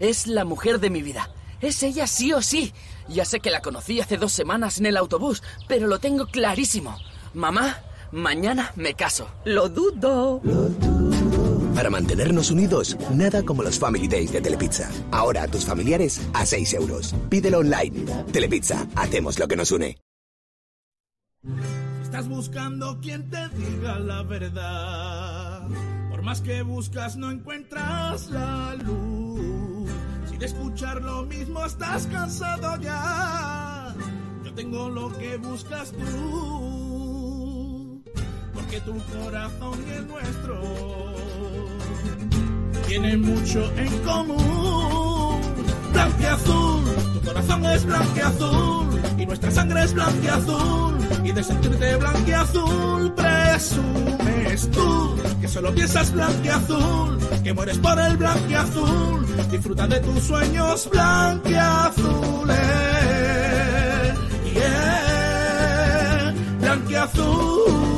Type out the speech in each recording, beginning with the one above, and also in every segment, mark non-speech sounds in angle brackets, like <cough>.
Es la mujer de mi vida. Es ella sí o sí. Ya sé que la conocí hace dos semanas en el autobús, pero lo tengo clarísimo. Mamá, mañana me caso. Lo dudo. Para mantenernos unidos, nada como los Family Days de Telepizza. Ahora a tus familiares a 6 euros. Pídelo online. Telepizza, hacemos lo que nos une. Estás buscando quien te diga la verdad. Por más que buscas, no encuentras la luz. De escuchar lo mismo estás cansado ya, yo tengo lo que buscas tú. Porque tu corazón y el nuestro tienen mucho en común. Blanqueazul, tu corazón es blanqueazul y nuestra sangre es blanqueazul. Y de sentirte blanqueazul presumes tú que solo piensas blanqueazul, que mueres por el blanqueazul. Disfruta de tus sueños blanqueazules. Yeah, blanqueazules.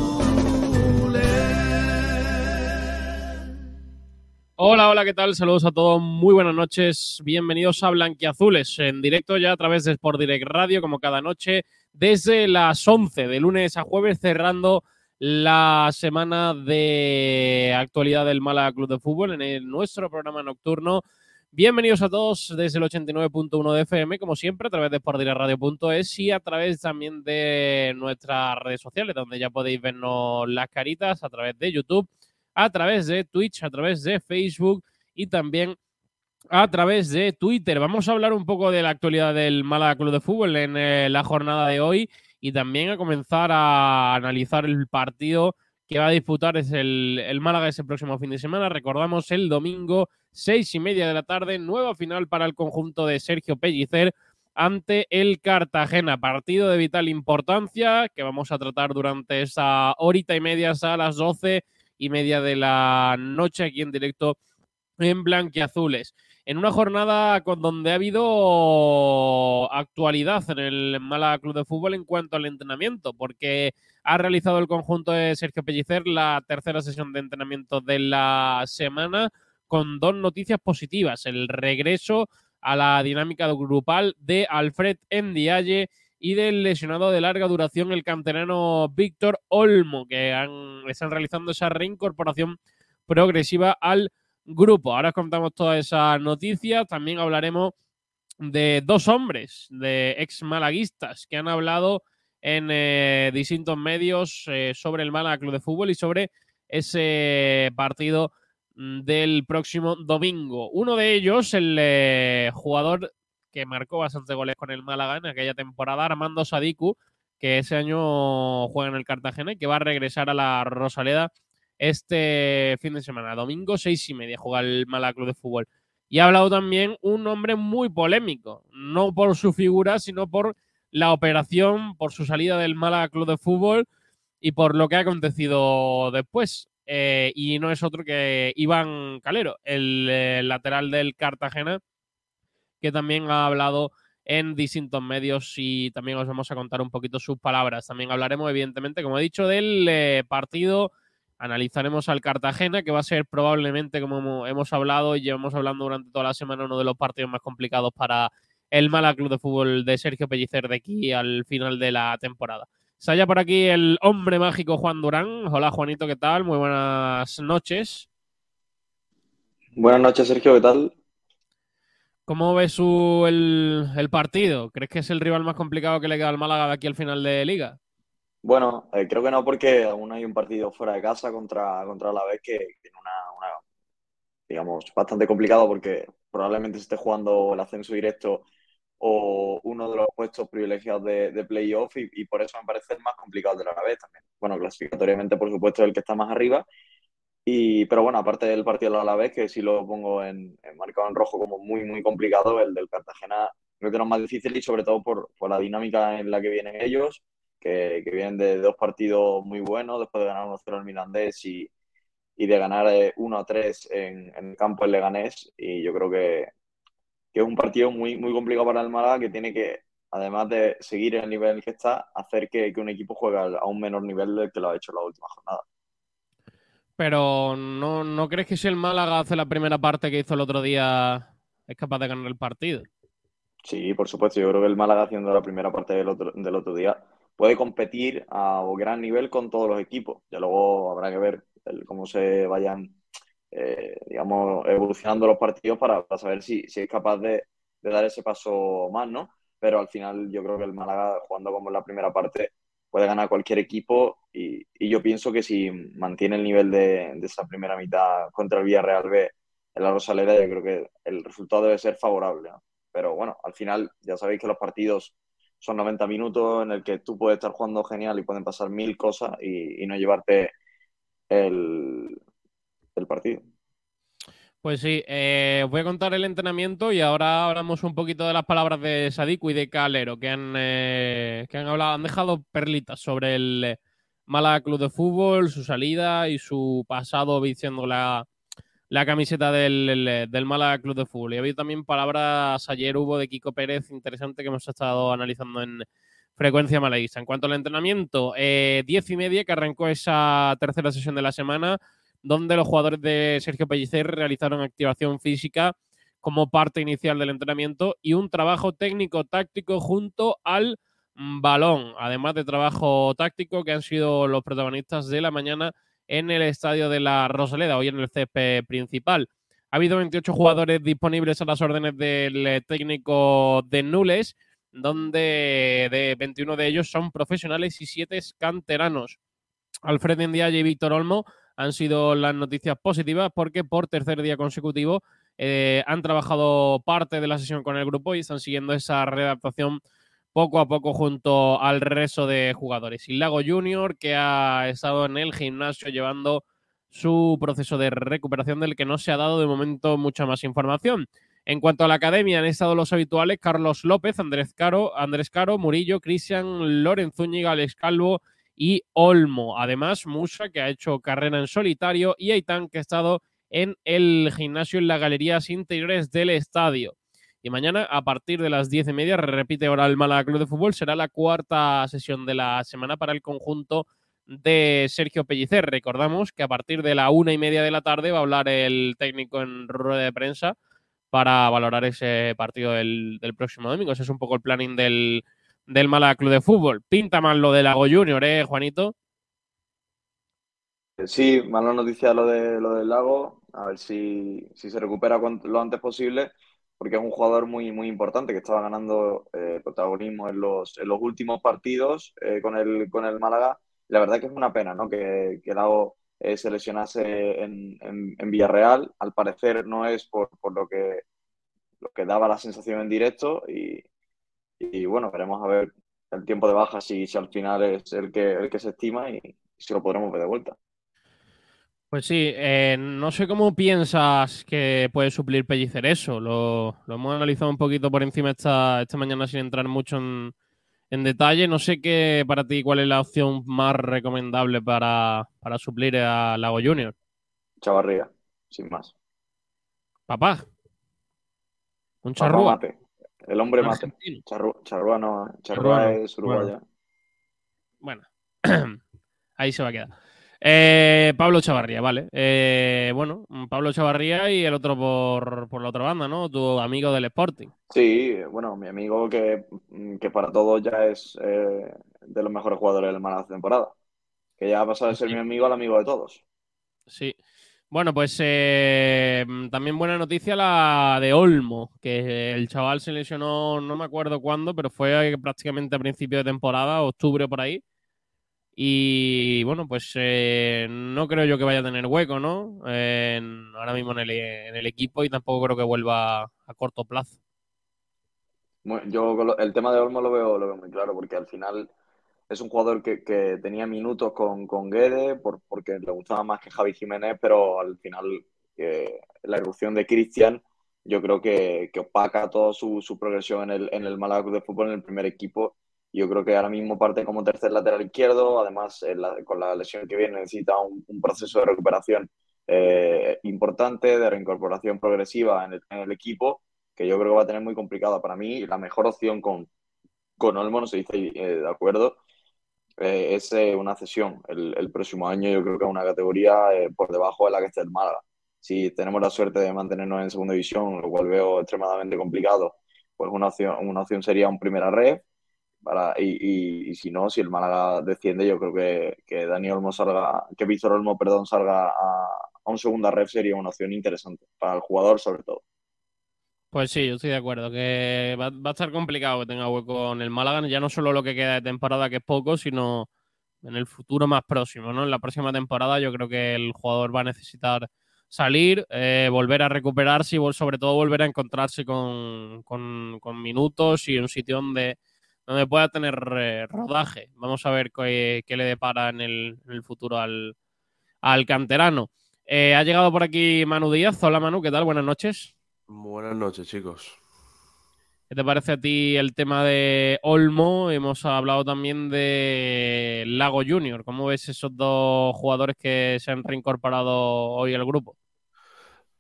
Hola, hola, ¿qué tal? Saludos a todos, muy buenas noches. Bienvenidos a Blanquiazules, en directo ya a través de Sport Direct Radio, como cada noche, desde las 11 de lunes a jueves, cerrando la semana de actualidad del Málaga Club de Fútbol en nuestro programa nocturno. Bienvenidos a todos desde el 89.1 de FM, como siempre, a través de sportdirectradio.es y a través también de nuestras redes sociales, donde ya podéis vernos las caritas a través de YouTube a través de Twitch, a través de Facebook y también a través de Twitter. Vamos a hablar un poco de la actualidad del Málaga Club de Fútbol en eh, la jornada de hoy y también a comenzar a analizar el partido que va a disputar es el, el Málaga ese próximo fin de semana. Recordamos el domingo, seis y media de la tarde, nueva final para el conjunto de Sergio Pellicer ante el Cartagena. Partido de vital importancia que vamos a tratar durante esa horita y media hasta las 12 y media de la noche aquí en directo en Blanquiazules. En una jornada con donde ha habido actualidad en el Málaga Club de Fútbol en cuanto al entrenamiento, porque ha realizado el conjunto de Sergio Pellicer la tercera sesión de entrenamiento de la semana con dos noticias positivas. El regreso a la dinámica grupal de Alfred Ndiaye y del lesionado de larga duración, el canterano Víctor Olmo, que han- están realizando esa reincorporación progresiva al grupo. Ahora os contamos todas esas noticias. También hablaremos de dos hombres, de ex malaguistas, que han hablado en eh, distintos medios eh, sobre el Málaga Club de Fútbol y sobre ese partido mm, del próximo domingo. Uno de ellos, el eh, jugador que marcó bastantes goles con el Málaga en aquella temporada, Armando Sadiku, que ese año juega en el Cartagena y que va a regresar a la Rosaleda este fin de semana. Domingo, seis y media, juega el Málaga Club de Fútbol. Y ha hablado también un hombre muy polémico, no por su figura, sino por la operación, por su salida del Málaga Club de Fútbol y por lo que ha acontecido después. Eh, y no es otro que Iván Calero, el eh, lateral del Cartagena, que también ha hablado en distintos medios y también os vamos a contar un poquito sus palabras. También hablaremos, evidentemente, como he dicho, del eh, partido. Analizaremos al Cartagena, que va a ser probablemente, como hemo- hemos hablado y llevamos hablando durante toda la semana, uno de los partidos más complicados para el Málaga Club de Fútbol de Sergio Pellicer de aquí al final de la temporada. Se halla por aquí el hombre mágico Juan Durán. Hola Juanito, ¿qué tal? Muy buenas noches. Buenas noches, Sergio, ¿qué tal? ¿Cómo ves el, partido? ¿Crees que es el rival más complicado que le queda al Málaga de aquí al final de liga? Bueno, eh, creo que no, porque aún hay un partido fuera de casa contra, contra la vez que tiene una, una, digamos, bastante complicado porque probablemente se esté jugando el ascenso directo o uno de los puestos privilegiados de, de playoff y, y por eso me parece el más complicado de la vez también. Bueno, clasificatoriamente, por supuesto, el que está más arriba. Y, pero bueno, aparte del partido del Alavés, que sí lo pongo en, marcado en rojo como muy, muy complicado, el del Cartagena creo que es más difícil y sobre todo por, por la dinámica en la que vienen ellos, que, vienen de, dos partidos muy buenos, después de ganar 1-0 al Mirandés y, y de ganar eh, 1-3 en, en el campo en Leganés. Y yo creo que, que es un partido muy, muy complicado para el Málaga que tiene que, además de seguir el nivel en el que está, hacer que, que un equipo juegue a un menor nivel del que lo ha hecho en la última jornada. Pero ¿no, ¿no crees que si el Málaga hace la primera parte que hizo el otro día es capaz de ganar el partido. Sí, por supuesto. Yo creo que el Málaga haciendo la primera parte del otro, del otro día puede competir a gran nivel con todos los equipos. Ya luego habrá que ver cómo se vayan, eh, digamos, evolucionando los partidos para, saber si, si, es capaz de, dar ese paso más, ¿no? Pero al final yo creo que el Málaga, jugando como en la primera parte, puede ganar cualquier equipo y, yo pienso que si mantiene el nivel de, esa primera mitad contra el Villarreal B en la Rosaleda, yo creo que el resultado debe ser favorable. Pero bueno, al final ya sabéis que los partidos son 90 minutos en el que tú puedes estar jugando genial y pueden pasar mil cosas y, no llevarte el, partido. Pues sí, eh, os voy a contar el entrenamiento y ahora hablamos un poquito de las palabras de Sadiku y de Calero, que han, eh, que han hablado, han dejado perlitas sobre el Málaga Club de Fútbol, su salida y su pasado vistiendo la, la camiseta del, del, Málaga Club de Fútbol. Y ha habido también palabras, ayer hubo de Kiko Pérez, interesante, que hemos estado analizando en frecuencia malaguista. En cuanto al entrenamiento, eh, diez y media que arrancó esa tercera sesión de la semana, donde los jugadores de Sergio Pellicer realizaron activación física como parte inicial del entrenamiento y un trabajo técnico-táctico junto al balón, además de trabajo táctico que han sido los protagonistas de la mañana en el estadio de la Rosaleda, hoy en el césped principal. Ha habido 28 jugadores disponibles a las órdenes del eh, técnico de Nules, donde de 21 de ellos son profesionales y 7 canteranos. Alfred Ndiaye y Víctor Olmo han sido las noticias positivas porque por tercer día consecutivo eh, han trabajado parte de la sesión con el grupo y están siguiendo esa readaptación poco a poco junto al resto de jugadores. Y Lago Junior, que ha estado en el gimnasio llevando su proceso de recuperación del que no se ha dado de momento mucha más información. En cuanto a la academia, han estado los habituales Carlos López, Andrés Caro, Andrés Caro Murillo, Cristian, Lorenz Zúñiga, Alex Calvo y Olmo. Además, Musa, que ha hecho carrera en solitario, y Aitán, que ha estado en el gimnasio en las galerías interiores del estadio. Y mañana, a partir de las diez y media, repite ahora el Málaga Club de Fútbol, será la cuarta sesión de la semana para el conjunto de Sergio Pellicer. Recordamos que a partir de la una y media de la tarde va a hablar el técnico en rueda de prensa para valorar ese partido del, próximo domingo. Ese es un poco el planning del, del Málaga Club de Fútbol. Pinta mal lo de Lago Junior, ¿eh, Juanito? Sí, mala noticia lo, de, lo del Lago. A ver si, si se recupera lo antes posible porque es un jugador muy, muy importante que estaba ganando eh, protagonismo en los, en los últimos partidos eh, con, el, con el Málaga. La verdad que es una pena ¿no? que, que Lago eh, se lesionase en, en, Villarreal. Al parecer no es por, por, lo, que, lo que daba la sensación en directo y, y bueno, veremos a ver el tiempo de baja si, si al final es el que, el que se estima y si lo podremos ver de vuelta. Pues sí, eh, no sé cómo piensas que puede suplir Pellicer eso. Lo, hemos analizado un poquito por encima esta, esta mañana sin entrar mucho en, detalle. No sé qué para ti cuál es la opción más recomendable para, suplir a Lago Junior. Chavarría, sin más. Papá. Un charrúa. El hombre mate. charrúa no, charrúa, es uruguaya. bueno. <clears throat> ahí se va a quedar. Eh, Pablo Chavarría, vale. Eh, bueno, Pablo Chavarría y el otro por, la otra banda, ¿no? Tu amigo del Sporting. Sí, bueno, mi amigo que, para todos ya es eh, de los mejores jugadores del de temporada. Que ya ha pasado de ser mi amigo al amigo de todos. Sí. Bueno, pues también buena noticia la de Olmo, que el chaval se lesionó, no me acuerdo cuándo, pero fue prácticamente a principio de temporada, octubre por ahí y bueno, pues eh, no creo yo que vaya a tener hueco, ¿no? ahora mismo en el, equipo y tampoco creo que vuelva a corto plazo. yo el tema de Olmo lo veo, lo veo muy claro, porque al final es un jugador que, tenía minutos con, con Guede por, porque le gustaba más que Javi Jiménez, pero al final la erupción de Cristian yo creo que, opaca toda su, progresión en el, en el Málaga de Fútbol en el primer equipo yo creo que ahora mismo parte como tercer lateral izquierdo, además eh, con la lesión que viene necesita un, proceso de recuperación eh, importante, de reincorporación progresiva en el, equipo, que yo creo que va a tener muy complicada. Para mí, la mejor opción con, con Olmo, no se dice eh, de acuerdo, es una cesión. El, próximo año yo creo que es una categoría por debajo de la que está el Málaga. si tenemos la suerte de mantenernos en segunda división, lo cual veo extremadamente complicado, pues una opción, una opción sería un primera red. Y, si no, si el Málaga desciende, yo creo que, que Dani Olmo salga, que Víctor Olmo, perdón, salga a, a un segunda red sería una opción interesante para el jugador sobre todo. Pues sí, yo estoy de acuerdo, que va, va, a estar complicado que tenga hueco en el Málaga, ya no solo lo que queda de temporada, que es poco, sino en el futuro más próximo, ¿no? En la próxima temporada yo creo que el jugador va a necesitar salir, eh, volver a recuperarse y sobre todo volver a encontrarse con, minutos y un sitio donde, donde pueda tener eh, rodaje. Vamos a ver qué, qué le depara en el, en el, futuro al, al canterano. Eh, ha llegado por aquí Manu Díaz. Hola Manu, ¿qué tal? Buenas noches. Buenas noches, chicos. ¿Qué te parece a ti el tema de Olmo? Hemos hablado también de Lago Junior. ¿Cómo ves esos dos jugadores que se han reincorporado hoy al grupo?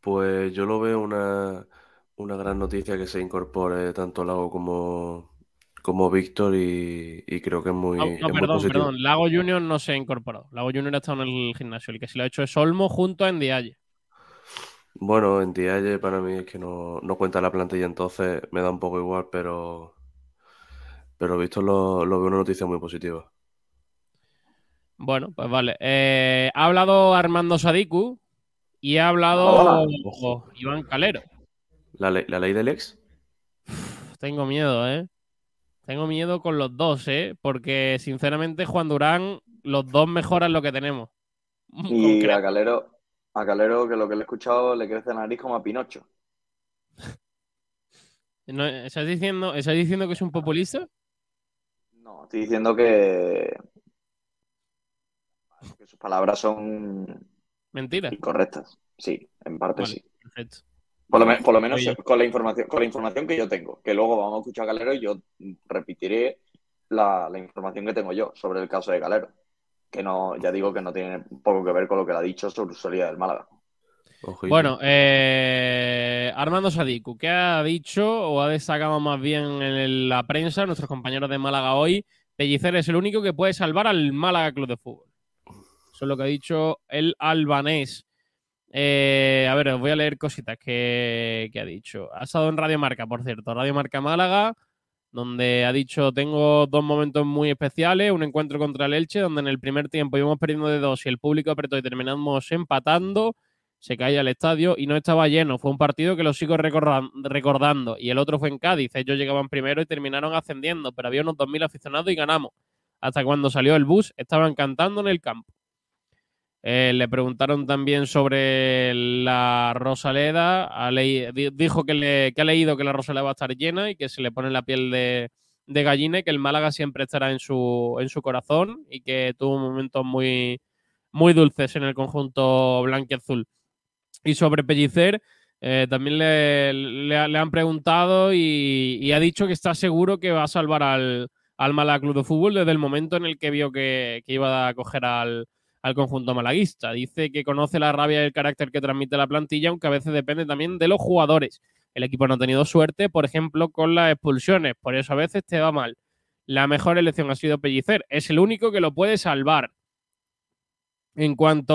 Pues yo lo veo una, una gran noticia que se incorpore tanto Lago como, como Víctor y, y, creo que es muy. No, no es muy perdón, positivo. perdón. Lago Junior no se ha incorporado. Lago Junior ha estado en el gimnasio. El que se lo ha hecho es Olmo junto a Ndiaye. Bueno, en Dialle para mí es que no, no cuenta la plantilla, entonces me da un poco igual, pero, pero visto lo, lo veo una noticia muy positiva. Bueno, pues vale. Eh, ha hablado Armando Sadiku y ha hablado oh, Iván Calero. ¿La, ley- la ley del ex? Tengo miedo, ¿eh? Tengo miedo con los dos, ¿eh? Porque sinceramente Juan Durán, los dos mejoran lo que tenemos. <laughs> Y a Calero, a Calero, que lo que le he escuchado, le crece la nariz como a Pinocho. <laughs> ¿No- ¿Estás diciendo, ¿Estás diciendo que es un populista? No, estoy diciendo que, que sus palabras son Mentira. incorrectas. Sí, en parte Vale, sí. perfecto. Por lo, me- por lo menos Oye. con la información, con la información que yo tengo, que luego vamos a escuchar a Calero y yo repetiré la, la información que tengo yo sobre el caso de Calero. Que no, ya digo que no tiene poco que ver con lo que le ha dicho sobre su salida del Málaga. Ojito. Bueno, eh, Armando Sadiku, ¿qué ha dicho o ha destacado más bien en la prensa, nuestros compañeros de Málaga hoy? Pellicer es el único que puede salvar al Málaga Club de Fútbol. Eso es lo que ha dicho el albanés. Eh, a ver, os voy a leer cositas que, que ha dicho. Ha estado en Radio Marca, por cierto, Radio Marca Málaga, donde ha dicho, tengo dos momentos muy especiales, un encuentro contra el Elche, donde en el primer tiempo íbamos perdiendo de dos y el público apretó y terminamos empatando se caía el estadio y no estaba lleno. Fue un partido que lo sigo recordan- recordando. Y el otro fue en Cádiz. Ellos llegaban primero y terminaron ascendiendo, pero había unos 2.000 aficionados y ganamos. Hasta cuando salió el bus, estaban cantando en el campo. Eh, le preguntaron también sobre la Rosaleda. Dijo que, le- que ha leído que la Rosaleda va a estar llena y que se le pone la piel de, gallina y que el Málaga siempre estará en su, en su corazón y que tuvo momentos muy, muy dulces en el conjunto blanquiazul. Y sobre Pellicer, eh, también le, le- le han preguntado y, y ha dicho que está seguro que va a salvar al, al Málaga Club de Fútbol desde el momento en el que vio que, que iba a coger al, al conjunto malaguista. Dice que conoce la rabia y el carácter que transmite la plantilla, aunque a veces depende también de los jugadores. El equipo no ha tenido suerte, por ejemplo, con las expulsiones, por eso a veces te va mal. La mejor elección ha sido Pellicer, es el único que lo puede salvar. En cuanto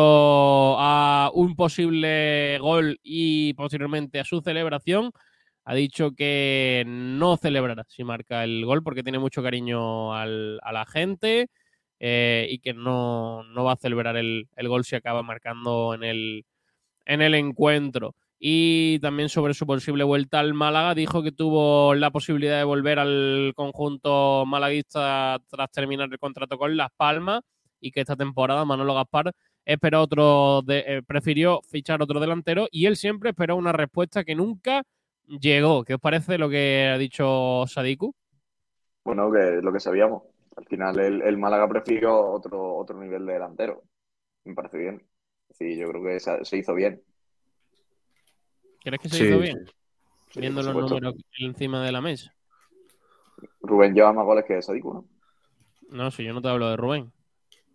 a un posible gol y posteriormente a su celebración, ha dicho que no celebrará si marca el gol porque tiene mucho cariño al- a la gente eh, y que no, no va a celebrar el, el gol si acaba marcando en el, en el encuentro. Y también sobre su posible vuelta al Málaga, dijo que tuvo la posibilidad de volver al conjunto malaguista tras terminar el contrato con Las Palmas y que esta temporada Manolo Gaspar esperó otro eh, prefirió fichar otro delantero y él siempre esperó una respuesta que nunca llegó. ¿Qué os parece lo que ha dicho Sadiku? Bueno, que lo que sabíamos. Al final el, el Málaga prefirió otro, otro nivel de delantero. Me parece bien. Sí, yo creo que se, se hizo bien. ¿Crees que se Sí, hizo bien? Sí, Viendo por los supuesto. números encima de la mesa. Rubén lleva más goles que Sadiku, ¿no? No, si yo no te hablo de Rubén.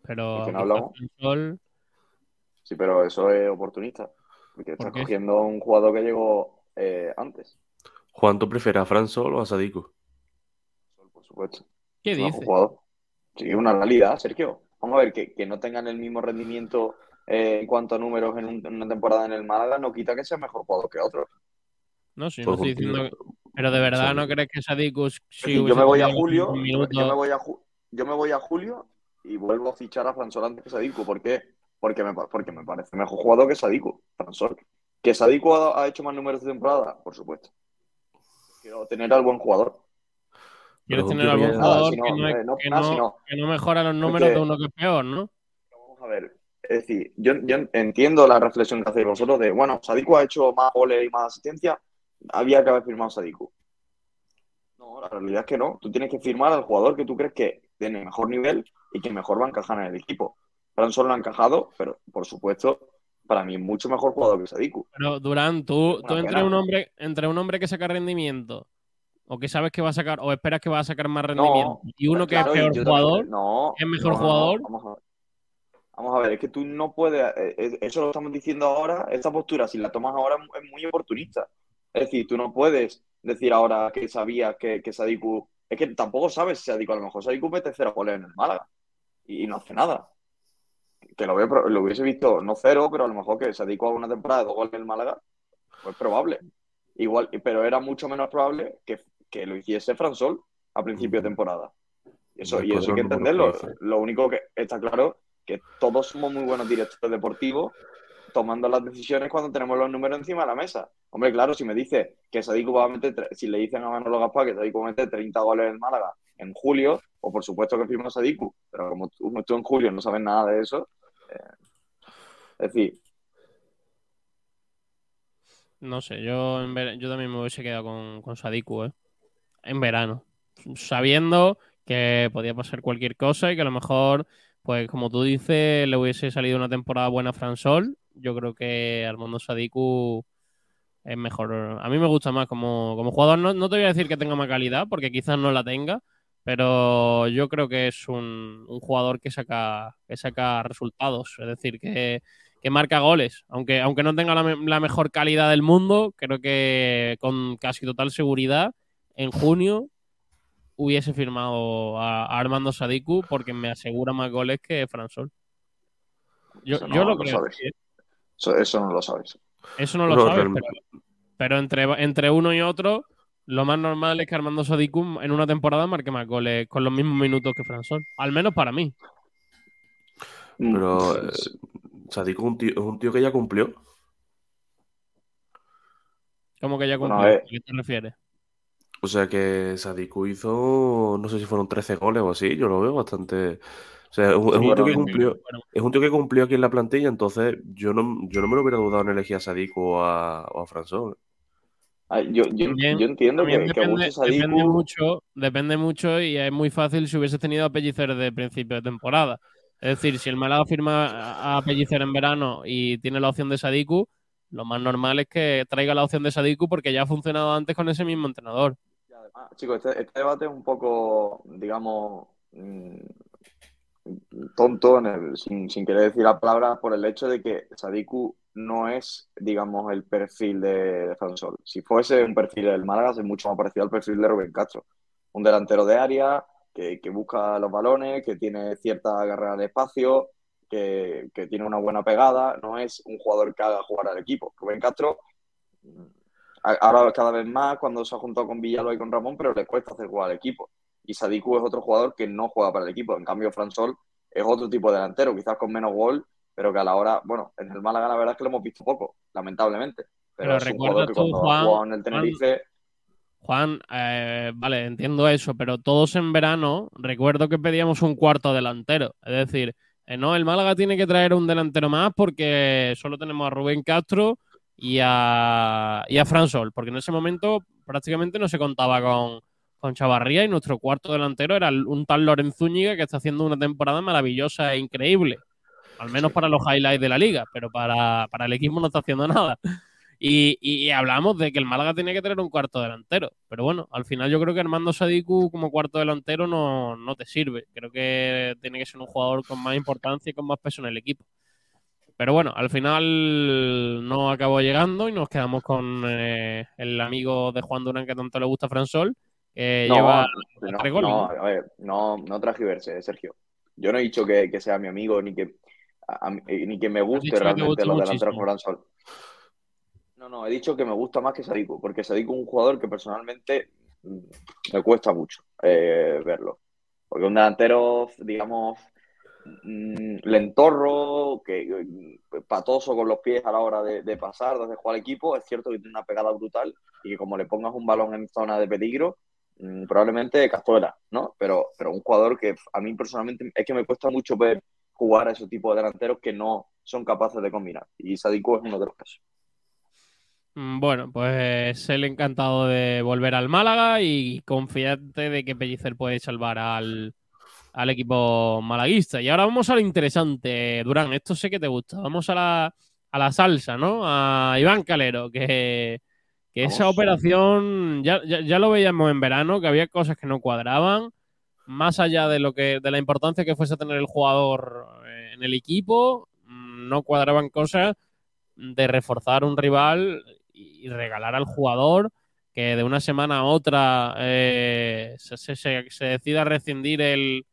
Pero ¿De quién quizás hablamos? Sol- Sí, pero eso es oportunista. Porque estás qué? cogiendo un jugador que llegó eh, antes, Juan, ¿tú prefieres a Fran Sol o a Sadiku? por supuesto. ¿Qué Es un dices? jugador. Sí, una realidad, Sergio. Vamos a ver, que, que no tengan el mismo rendimiento eh, en cuanto a números en, un- en una temporada en el Málaga, no quita que sea mejor jugador que otros. No, sí, no estoy diciendo que- Pero de verdad, Sí. ¿no crees que Sadiku Es si decir, yo me voy a julio, yo, me voy a ju- yo me voy a julio y vuelvo a fichar a Fransol antes que Sadiku. ¿Por qué? Porque me, porque me parece mejor jugador que Sadiku, Fransol. ¿Que Sadiku ha, ha hecho más números de temporada? Por supuesto. Quiero tener al buen jugador. ¿Quieres tener algún jugador que, no, mejora los números de uno que es peor, ¿no? Vamos a ver, es decir, yo, yo entiendo la reflexión que hacéis vosotros de, bueno, Sadiku ha hecho más goles y más asistencia, había que haber firmado Sadiku. No, la realidad es que no. Tú tienes que firmar al jugador que tú crees que tiene mejor nivel y que mejor va a encajar en el equipo. Fran solo ha encajado, pero por supuesto, para mí es mucho mejor jugador que Sadiku. Pero Durán, tú, tú entre un hombre, entre un hombre que saca rendimiento, o que sabes que va a sacar, o esperas que va a sacar más rendimiento, No, y uno que claro, es peor jugador, no, ¿es mejor no, jugador? Vamos a ver. Vamos a ver, es que tú no puedes, eh, eh, eso lo estamos diciendo ahora, esta postura, si la tomas ahora es muy oportunista. Es decir, tú no puedes decir ahora que sabías que, que Sadiku, es que tampoco sabes si Sadiku, a lo mejor Sadiku mete cero goles en el Málaga y, no hace nada. Que lo, veo- lo hubiese visto, no cero, pero a lo mejor que Sadiku haga una temporada de dos goles en el Málaga, pues probable. Igual, pero era mucho menos probable que, que lo hiciese Fransol a principio de temporada. Y eso, y eso hay que entenderlo. Lo único que está claro que todos somos muy buenos directores deportivos tomando las decisiones cuando tenemos los números encima de la mesa. Hombre, claro, si me dice que Sadiku va a meter, si le dicen a Manolo Gaspar que Sadiku va a meter 30 goles en Málaga en julio, o por supuesto que firma Sadiku, pero como tú, tú en julio no sabes nada de eso, eh, es decir, No sé, yo, en ver- yo también me hubiese quedado con, con Sadiku, ¿eh? En verano. Sabiendo que podía pasar cualquier cosa y que a lo mejor, pues como tú dices, le hubiese salido una temporada buena a Fransol. Yo creo que Armando Sadiku es mejor. A mí me gusta más como, como jugador. No, no te voy a decir que tenga más calidad, porque quizás no la tenga, pero yo creo que es un, un jugador que saca, que saca resultados. Es decir, que, que marca goles. Aunque, aunque no tenga la, me- la mejor calidad del mundo, creo que con casi total seguridad, en junio hubiese firmado a, a Armando Sadiku porque me asegura más goles que Fransol. Yo, Eso no yo lo lo creo. sabes. eso, eso no lo sabes. Eso no lo No, sabes, realmente. pero, pero entre, entre uno y otro, lo más normal es que Armando Sadiku en una temporada marque más goles con los mismos minutos que Fransol. Al menos para mí. Pero Mm, eh, Sadiku es un tío, es un tío que ya cumplió. Como que ya cumplió. ¿A qué te refieres? O sea que Sadiku hizo, no sé si fueron 13 goles o así, yo lo veo bastante. O sea, es un, es un Sí, tío que cumplió, Bueno, es un tío que cumplió aquí en la plantilla, entonces yo no, yo no me lo hubiera dudado en elegir a Sadiku o a, o a Fransol. Ay, Yo, yo, También- yo entiendo que, También que depende, guste Sadiku. depende mucho, depende mucho y es muy fácil si hubiese tenido a Pellicer de principio de temporada. Es decir, si el Málaga firma a a Pellicer en verano y tiene la opción de Sadiku, lo más normal es que traiga la opción de Sadiku porque ya ha funcionado antes con ese mismo entrenador. Además, chicos, este, este debate es un poco, digamos, mm, tonto, sin, querer decir la palabra, por el hecho de que Sadiku no es, digamos, el perfil de, de Fransol. Si fuese un perfil del Málaga, es mucho más parecido al perfil de Rubén Castro. Un delantero de área que, busca los balones, que tiene cierta carrera de espacio, que, tiene una buena pegada. No es un jugador que haga jugar al equipo. Rubén Castro ahora cada vez más cuando se ha juntado con Villalba y con Ramón, pero le cuesta hacer jugar al equipo. Y Sadiku es otro jugador que no juega para el equipo. En cambio, Fransol es otro tipo de delantero, quizás con menos gol, pero que a la hora, bueno, en el Málaga la verdad es que lo hemos visto poco, lamentablemente. Pero, Pero es un recuerda jugador que tú, cuando ha Juan, jugado en el Tenerife, Juan, eh, vale, entiendo eso, pero todos en verano recuerdo que pedíamos un cuarto delantero. Es decir, eh, no, el Málaga tiene que traer un delantero más porque solo tenemos a Rubén Castro y a, y a Fran Sol, porque en ese momento prácticamente no se contaba con, con Chavarría y nuestro cuarto delantero era un tal Lorenz Zúñiga que está haciendo una temporada maravillosa e increíble. Al menos para los highlights de la liga, pero para, para el equipo no está haciendo nada. <laughs> Y, y- hablamos de que el Málaga tiene que tener un cuarto delantero. Pero bueno, al final yo creo que Armando Sadiku como cuarto delantero no, no te sirve. Creo que tiene que ser un jugador con más importancia y con más peso en el equipo. Pero bueno, al final no acabó llegando y nos quedamos con eh, el amigo de Juan Durán que tanto le gusta a Fransol, que no, lleva no, tres goles. no, a ver, no, no transgiverse, Sergio. Yo no he dicho que, que sea mi amigo ni que. ni que me guste realmente los delanteros como Sol. No, no, he dicho que me gusta más que Sadiku, porque Sadiku es un jugador que personalmente mm, me cuesta mucho eh, verlo. Porque un delantero, digamos, mm, lentorro, que, patoso con los pies a la hora de, pasar, de jugar equipo, es cierto que tiene una pegada brutal y que como le pongas un balón en zona de peligro, mm, probablemente cazuela, ¿no? Pero, pero un jugador que a mí personalmente es que me cuesta mucho ver jugar a ese tipo de delanteros que no son capaces de combinar. Y Sadiku es uno de los casos. Mm, bueno, pues él encantado de volver al Málaga y confiante de que Pellicer puede salvar al, equipo malaguista. Y ahora vamos a lo interesante, Durán. Esto sé que te gusta. Vamos a la, a la salsa, ¿no? A Iván Calero, que, esa operación ya, ya, lo veíamos en verano, que había cosas que no cuadraban. Más allá de lo que, de la importancia que fuese tener el jugador eh, en el equipo, mm, no cuadraban cosas de reforzar un rival y regalar al jugador que de una semana a otra eh, se, decida rescindir el,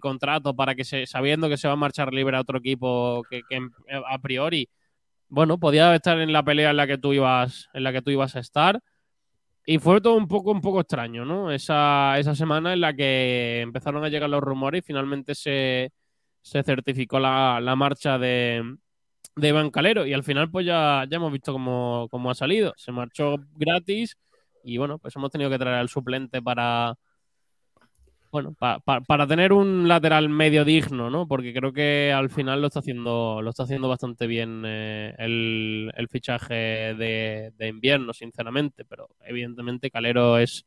contrato para que se, sabiendo que se va a marchar libre a otro equipo que, a priori bueno podía estar en la pelea en la que tú ibas en la que tú ibas a estar. Y fue todo un poco un poco extraño no esa, esa semana en la que empezaron a llegar los rumores y finalmente se, certificó la marcha de, de Iván Calero. Y al final pues ya, ya hemos visto cómo, ha salido. Se marchó gratis y bueno, pues hemos tenido que traer al suplente para, bueno, para tener un lateral medio digno, ¿no? Porque creo que al final lo está haciendo, lo está haciendo bastante bien eh, el, fichaje de, invierno, sinceramente. Pero evidentemente Calero es,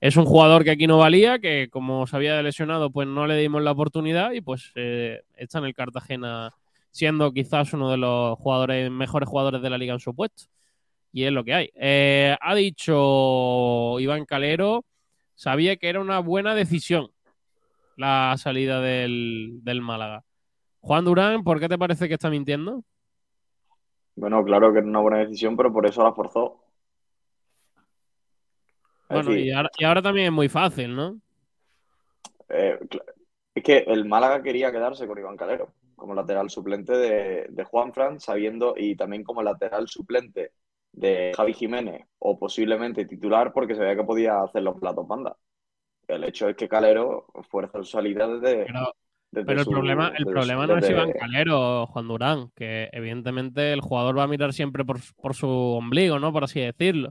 es un jugador que aquí no valía, que como se había lesionado, pues no le dimos la oportunidad y pues eh, está en el Cartagena siendo quizás uno de los jugadores mejores jugadores de la liga en su puesto. Y es lo que hay. Eh, ha dicho Iván Calero, sabía que era una buena decisión la salida del, Málaga. Juan Durán, ¿por qué te parece que está mintiendo? Bueno, claro que era una buena decisión, pero por eso la forzó. bueno, y, ahora, también es muy fácil, ¿no? Eh, es que el Málaga quería quedarse con Iván Calero como lateral suplente de, de Juan Fran, sabiendo, y también como lateral suplente de Javi Jiménez, o posiblemente titular, porque se veía que podía hacer los platos banda. El hecho es que Calero fuerza su salida desde. Pero, el problema, el problema no es Iván Calero, Juan Durán, que evidentemente el jugador va a mirar siempre por, su ombligo, ¿no? Por así decirlo.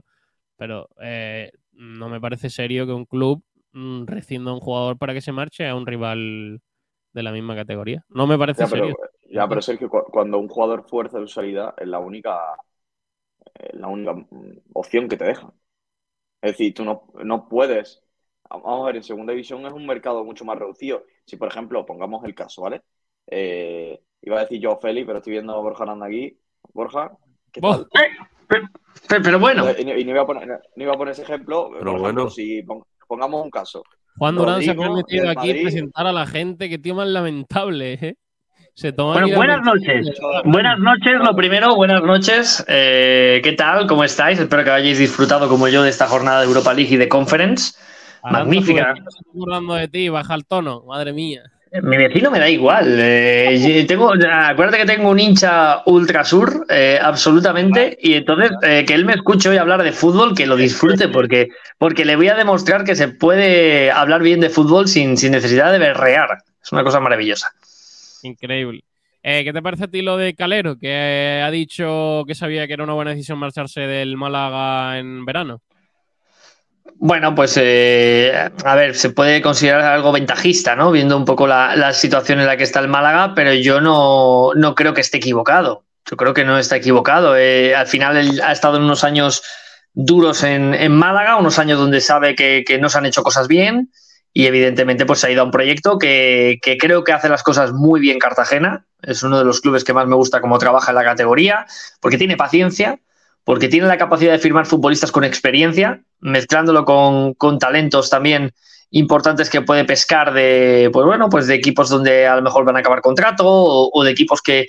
Pero eh, no me parece serio que un club mm, rescinda a un jugador para que se marche a un rival de la misma categoría. No me parece ya, serio. Pero, ya, pero Sergio, cuando un jugador fuerza su salida, es la única, la única opción que te dejan. Es decir, tú no, no puedes. Vamos a ver, en segunda división es un mercado mucho más reducido. Si, por ejemplo, pongamos el caso, ¿vale? Eh, iba a decir yo Félix, pero estoy viendo a Borja Aranda aquí. Borja, ¿qué tal? Pero, bueno. Y, no, iba a poner, iba a poner ese ejemplo. Pero bueno. si pongamos un caso. Juan Durán se ha permitido aquí presentar a la gente, que tío más lamentable, ¿eh? Se bueno, buenas noches. Buenas noches, lo primero, buenas noches. Eh, ¿Qué tal? ¿Cómo estáis? Espero que hayáis disfrutado como yo de esta jornada de Europa League y de Conference. Magnífica. Estoy de ti, baja el tono, madre mía. Mi vecino me da igual. Eh, tengo, acuérdate que tengo un hincha ultrasur, eh, absolutamente, y entonces eh, que él me escuche hoy hablar de fútbol, que lo disfrute, porque, porque le voy a demostrar que se puede hablar bien de fútbol sin, sin necesidad de berrear. Es una cosa maravillosa. Increíble. ¿Qué te parece a ti lo de Calero, que ha dicho que sabía que era una buena decisión marcharse del Málaga en verano? Bueno, pues eh, a ver, se puede considerar algo ventajista, ¿no? Viendo un poco la, situación en la que está el Málaga, pero yo no, no, creo que esté equivocado. Yo creo que no está equivocado. Eh, al final él ha estado en unos años duros en, Málaga, unos años donde sabe que, no se han hecho cosas bien y evidentemente pues ha ido a un proyecto que, que, creo que hace las cosas muy bien Cartagena. Es uno de los clubes que más me gusta cómo trabaja en la categoría, porque tiene paciencia, porque tiene la capacidad de firmar futbolistas con experiencia, mezclándolo con, talentos también importantes que puede pescar de, pues bueno, pues de equipos donde a lo mejor van a acabar contrato o, de equipos que,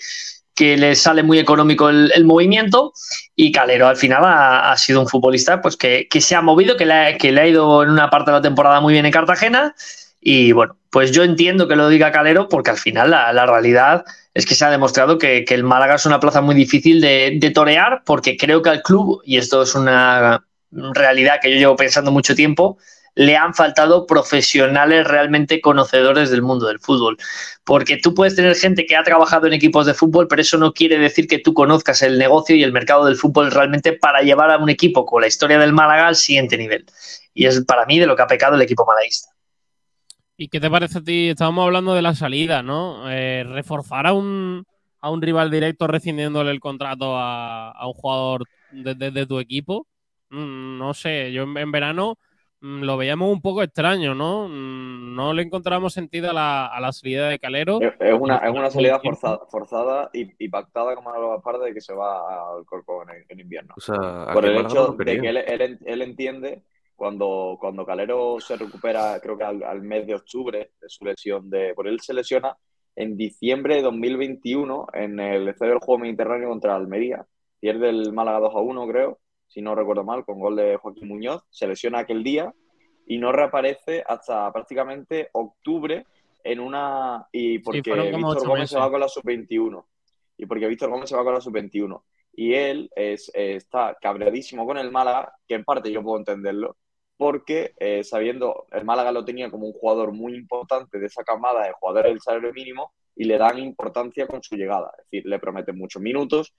que les sale muy económico el, movimiento y Calero al final ha, sido un futbolista pues que, se ha movido, que le, que le, ha ido en una parte de la temporada muy bien en Cartagena. Y bueno, pues yo entiendo que lo diga Calero porque al final la, la realidad es que se ha demostrado que, el Málaga es una plaza muy difícil de, de, torear porque creo que al club, y esto es una realidad que yo llevo pensando mucho tiempo, le han faltado profesionales realmente conocedores del mundo del fútbol. Porque tú puedes tener gente que ha trabajado en equipos de fútbol, pero eso no quiere decir que tú conozcas el negocio y el mercado del fútbol realmente para llevar a un equipo con la historia del Málaga al siguiente nivel. Y es para mí de lo que ha pecado el equipo malaguista. ¿Y qué te parece a ti? Estábamos hablando de la salida, ¿no? Eh, reforzar a un, a un rival directo rescindiéndole el contrato a, un jugador de, tu equipo. Mm, no sé, yo en verano lo veíamos un poco extraño, ¿no? Mm, no le encontramos sentido a la, a la salida de Calero. Es, una, es una salida forzada, forzada y, pactada como la parte de que se va al cuerpo en, invierno. Por el hecho de que él, entiende cuando, cuando Calero se recupera, creo que al, mes de octubre de su lesión, de, por él se lesiona en diciembre de 2021 en el Estadio del Juego Mediterráneo contra Almería. Pierde el Málaga 2 a 1, creo si no recuerdo mal, con gol de Joaquín Muñoz, se lesiona aquel día y no reaparece hasta prácticamente octubre en una... y porque Víctor Gómez se va con la sub-21. Y porque Víctor Gómez se va con la sub-21. Y él es, está cabreadísimo con el Málaga, que en parte yo puedo entenderlo, porque eh, sabiendo, el Málaga lo tenía como un jugador muy importante de esa camada de jugadores del salario mínimo y le dan importancia con su llegada. Es decir, le prometen muchos minutos,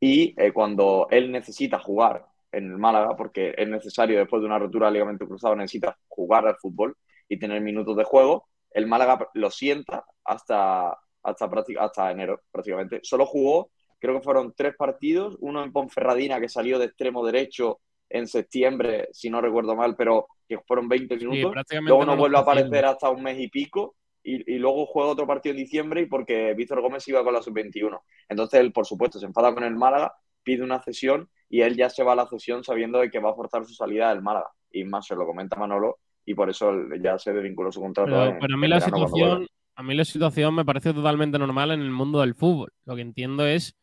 y eh, cuando él necesita jugar en el Málaga, porque es necesario después de una rotura de ligamento cruzado, necesita jugar al fútbol y tener minutos de juego, el Málaga lo sienta hasta, hasta, hasta enero prácticamente. Solo jugó, creo que fueron tres partidos, uno en Ponferradina que salió de extremo derecho en septiembre, si no recuerdo mal, pero que fueron 20 minutos. Luego no vuelve a aparecer hasta un mes y pico y, luego juega otro partido en diciembre y porque Víctor Gómez iba con la sub-21. Entonces él, por supuesto, se enfada con el Málaga, pide una cesión y él ya se va a la cesión sabiendo de que va a forzar su salida del Málaga. Y más se lo comenta Manolo y por eso ya se desvinculó su contrato. Pero, a mí la situación, a mí la situación me parece totalmente normal en el mundo del fútbol. Lo que entiendo es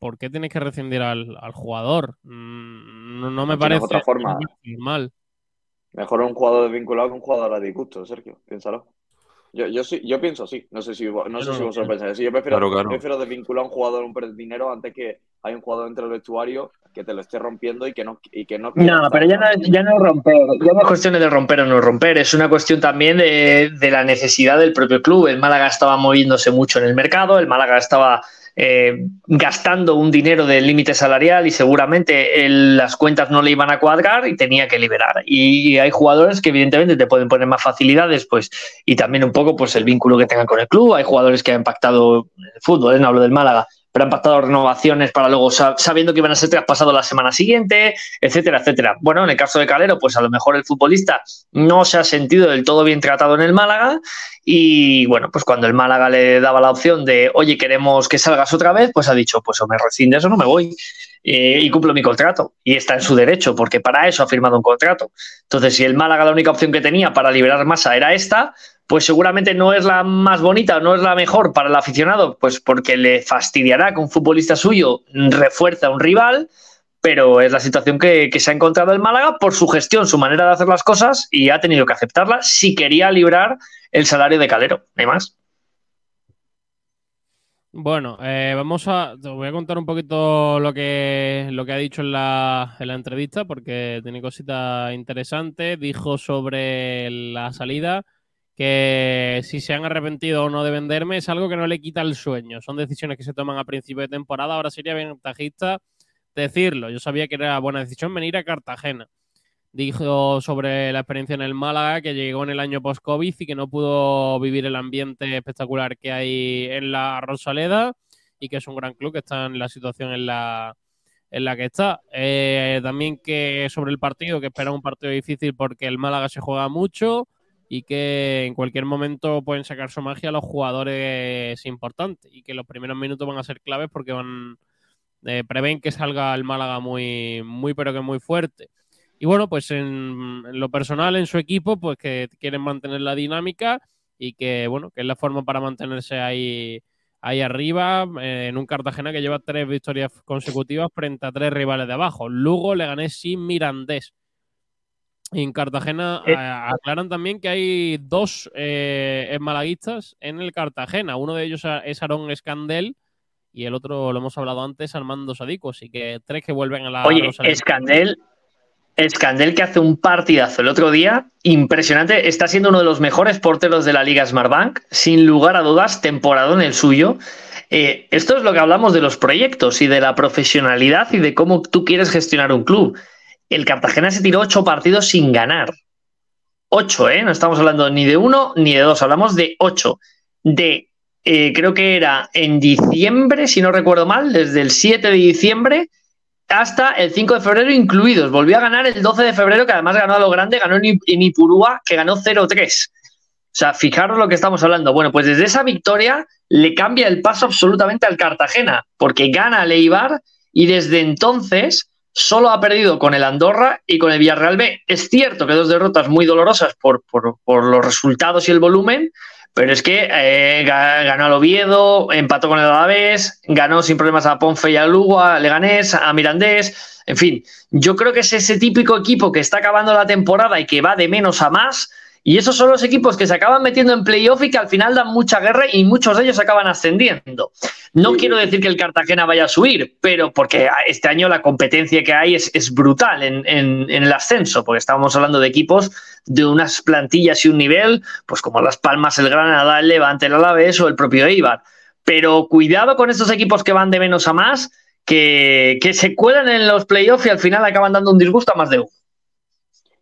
por qué tienes que rescindir al, jugador. Mm, no, me parece otra forma. normal. Mejor un jugador desvinculado que un jugador a disgusto, Sergio. Piénsalo. Yo, yo, sí, yo pienso así. No sé si, no sé si vosotros pensáis. Yo prefiero, desvincular a un jugador un de dinero antes que hay un jugador dentro del vestuario que te lo esté rompiendo y que no. Y que no, no pero ya no, ya no romper. Ya no es cuestión de romper o no romper. Es una cuestión también de, de la necesidad del propio club. El Málaga estaba moviéndose mucho en el mercado. El Málaga estaba eh, gastando un dinero del límite salarial y seguramente las cuentas no le iban a cuadrar y tenía que liberar. Y hay jugadores que evidentemente te pueden poner más facilidades, pues, y también un poco pues el vínculo que tengan con el club. Hay jugadores que han impactado el fútbol, ¿eh? no hablo del Málaga, han pactado renovaciones para luego sabiendo que iban a ser traspasados la semana siguiente, etcétera, etcétera. Bueno, en el caso de Calero, pues a lo mejor el futbolista no se ha sentido del todo bien tratado en el Málaga y bueno, pues cuando el Málaga le daba la opción de, oye, queremos que salgas otra vez, pues ha dicho, pues o me rescindes o no me voy. Eh, y cumplo mi contrato. Y está en su derecho, porque para eso ha firmado un contrato. Entonces, si el Málaga la única opción que tenía para liberar masa era esta, pues seguramente no es la más bonita, no es la mejor para el aficionado, pues porque le fastidiará que un futbolista suyo refuerza a un rival, pero es la situación que, se ha encontrado el Málaga por su gestión, su manera de hacer las cosas y ha tenido que aceptarla si quería librar el salario de Calero, no más. Bueno, eh, vamos a. Te voy a contar un poquito lo que, lo que ha dicho en la, en la entrevista, porque tiene cositas interesantes. Dijo sobre la salida que si se han arrepentido o no de venderme es algo que no le quita el sueño. Son decisiones que se toman a principio de temporada. Ahora sería ventajista decirlo. Yo sabía que era buena decisión venir a Cartagena. Dijo sobre la experiencia en el Málaga, que llegó en el año post-COVID y que no pudo vivir el ambiente espectacular que hay en la Rosaleda y que es un gran club que está en la situación en la, en la que está. Eh, también que sobre el partido, que espera un partido difícil porque el Málaga se juega mucho y que en cualquier momento pueden sacar su magia los jugadores importantes y que los primeros minutos van a ser claves porque van eh, prevén que salga el Málaga muy, muy pero que muy fuerte. Y bueno, pues en, lo personal, en su equipo, pues que quieren mantener la dinámica y que, bueno, que es la forma para mantenerse ahí, ahí arriba, eh, en un Cartagena que lleva tres victorias consecutivas frente a tres rivales de abajo. Lugo le gané sin Mirandés. Y en Cartagena Eh. a- aclaran también que hay dos eh, malaguistas en el Cartagena. Uno de ellos es Aaron Escandel y el otro, lo hemos hablado antes, Armando Sadico. Así que tres que vuelven a la Oye, Escandel que hace un partidazo el otro día, impresionante, está siendo uno de los mejores porteros de la Liga Smartbank, sin lugar a dudas, temporada en el suyo. Eh, esto es lo que hablamos de los proyectos y de la profesionalidad y de cómo tú quieres gestionar un club. El Cartagena se tiró ocho partidos sin ganar. Ocho, ¿eh? No estamos hablando ni de uno ni de dos, hablamos de ocho. De, eh, creo que era en diciembre, si no recuerdo mal, desde el 7 de diciembre hasta el 5 de febrero incluidos. Volvió a ganar el 12 de febrero, que además ganó a lo grande, ganó en, Ipurúa, que ganó 0-3. O sea, fijaros lo que estamos hablando. Bueno, pues desde esa victoria le cambia el paso absolutamente al Cartagena, porque gana al Eibar y desde entonces solo ha perdido con el Andorra y con el Villarreal B. Es cierto que dos derrotas muy dolorosas por, por- por los resultados y el volumen, pero es que eh, ga- ganó al Oviedo, empató con el Alavés, ganó sin problemas a Ponfe y a Lugo, a Leganés, a Mirandés. En fin, yo creo que es ese típico equipo que está acabando la temporada y que va de menos a más. Y esos son los equipos que se acaban metiendo en playoff y que al final dan mucha guerra y muchos de ellos acaban ascendiendo. No quiero decir que el Cartagena vaya a subir, pero porque este año la competencia que hay es, es brutal en, en- en el ascenso, porque estábamos hablando de equipos de unas plantillas y un nivel, pues como Las Palmas, el Granada, el Levante, el Alavés o el propio Eibar. Pero cuidado con estos equipos que van de menos a más, que, que se cuelan en los playoffs y al final acaban dando un disgusto a más de uno.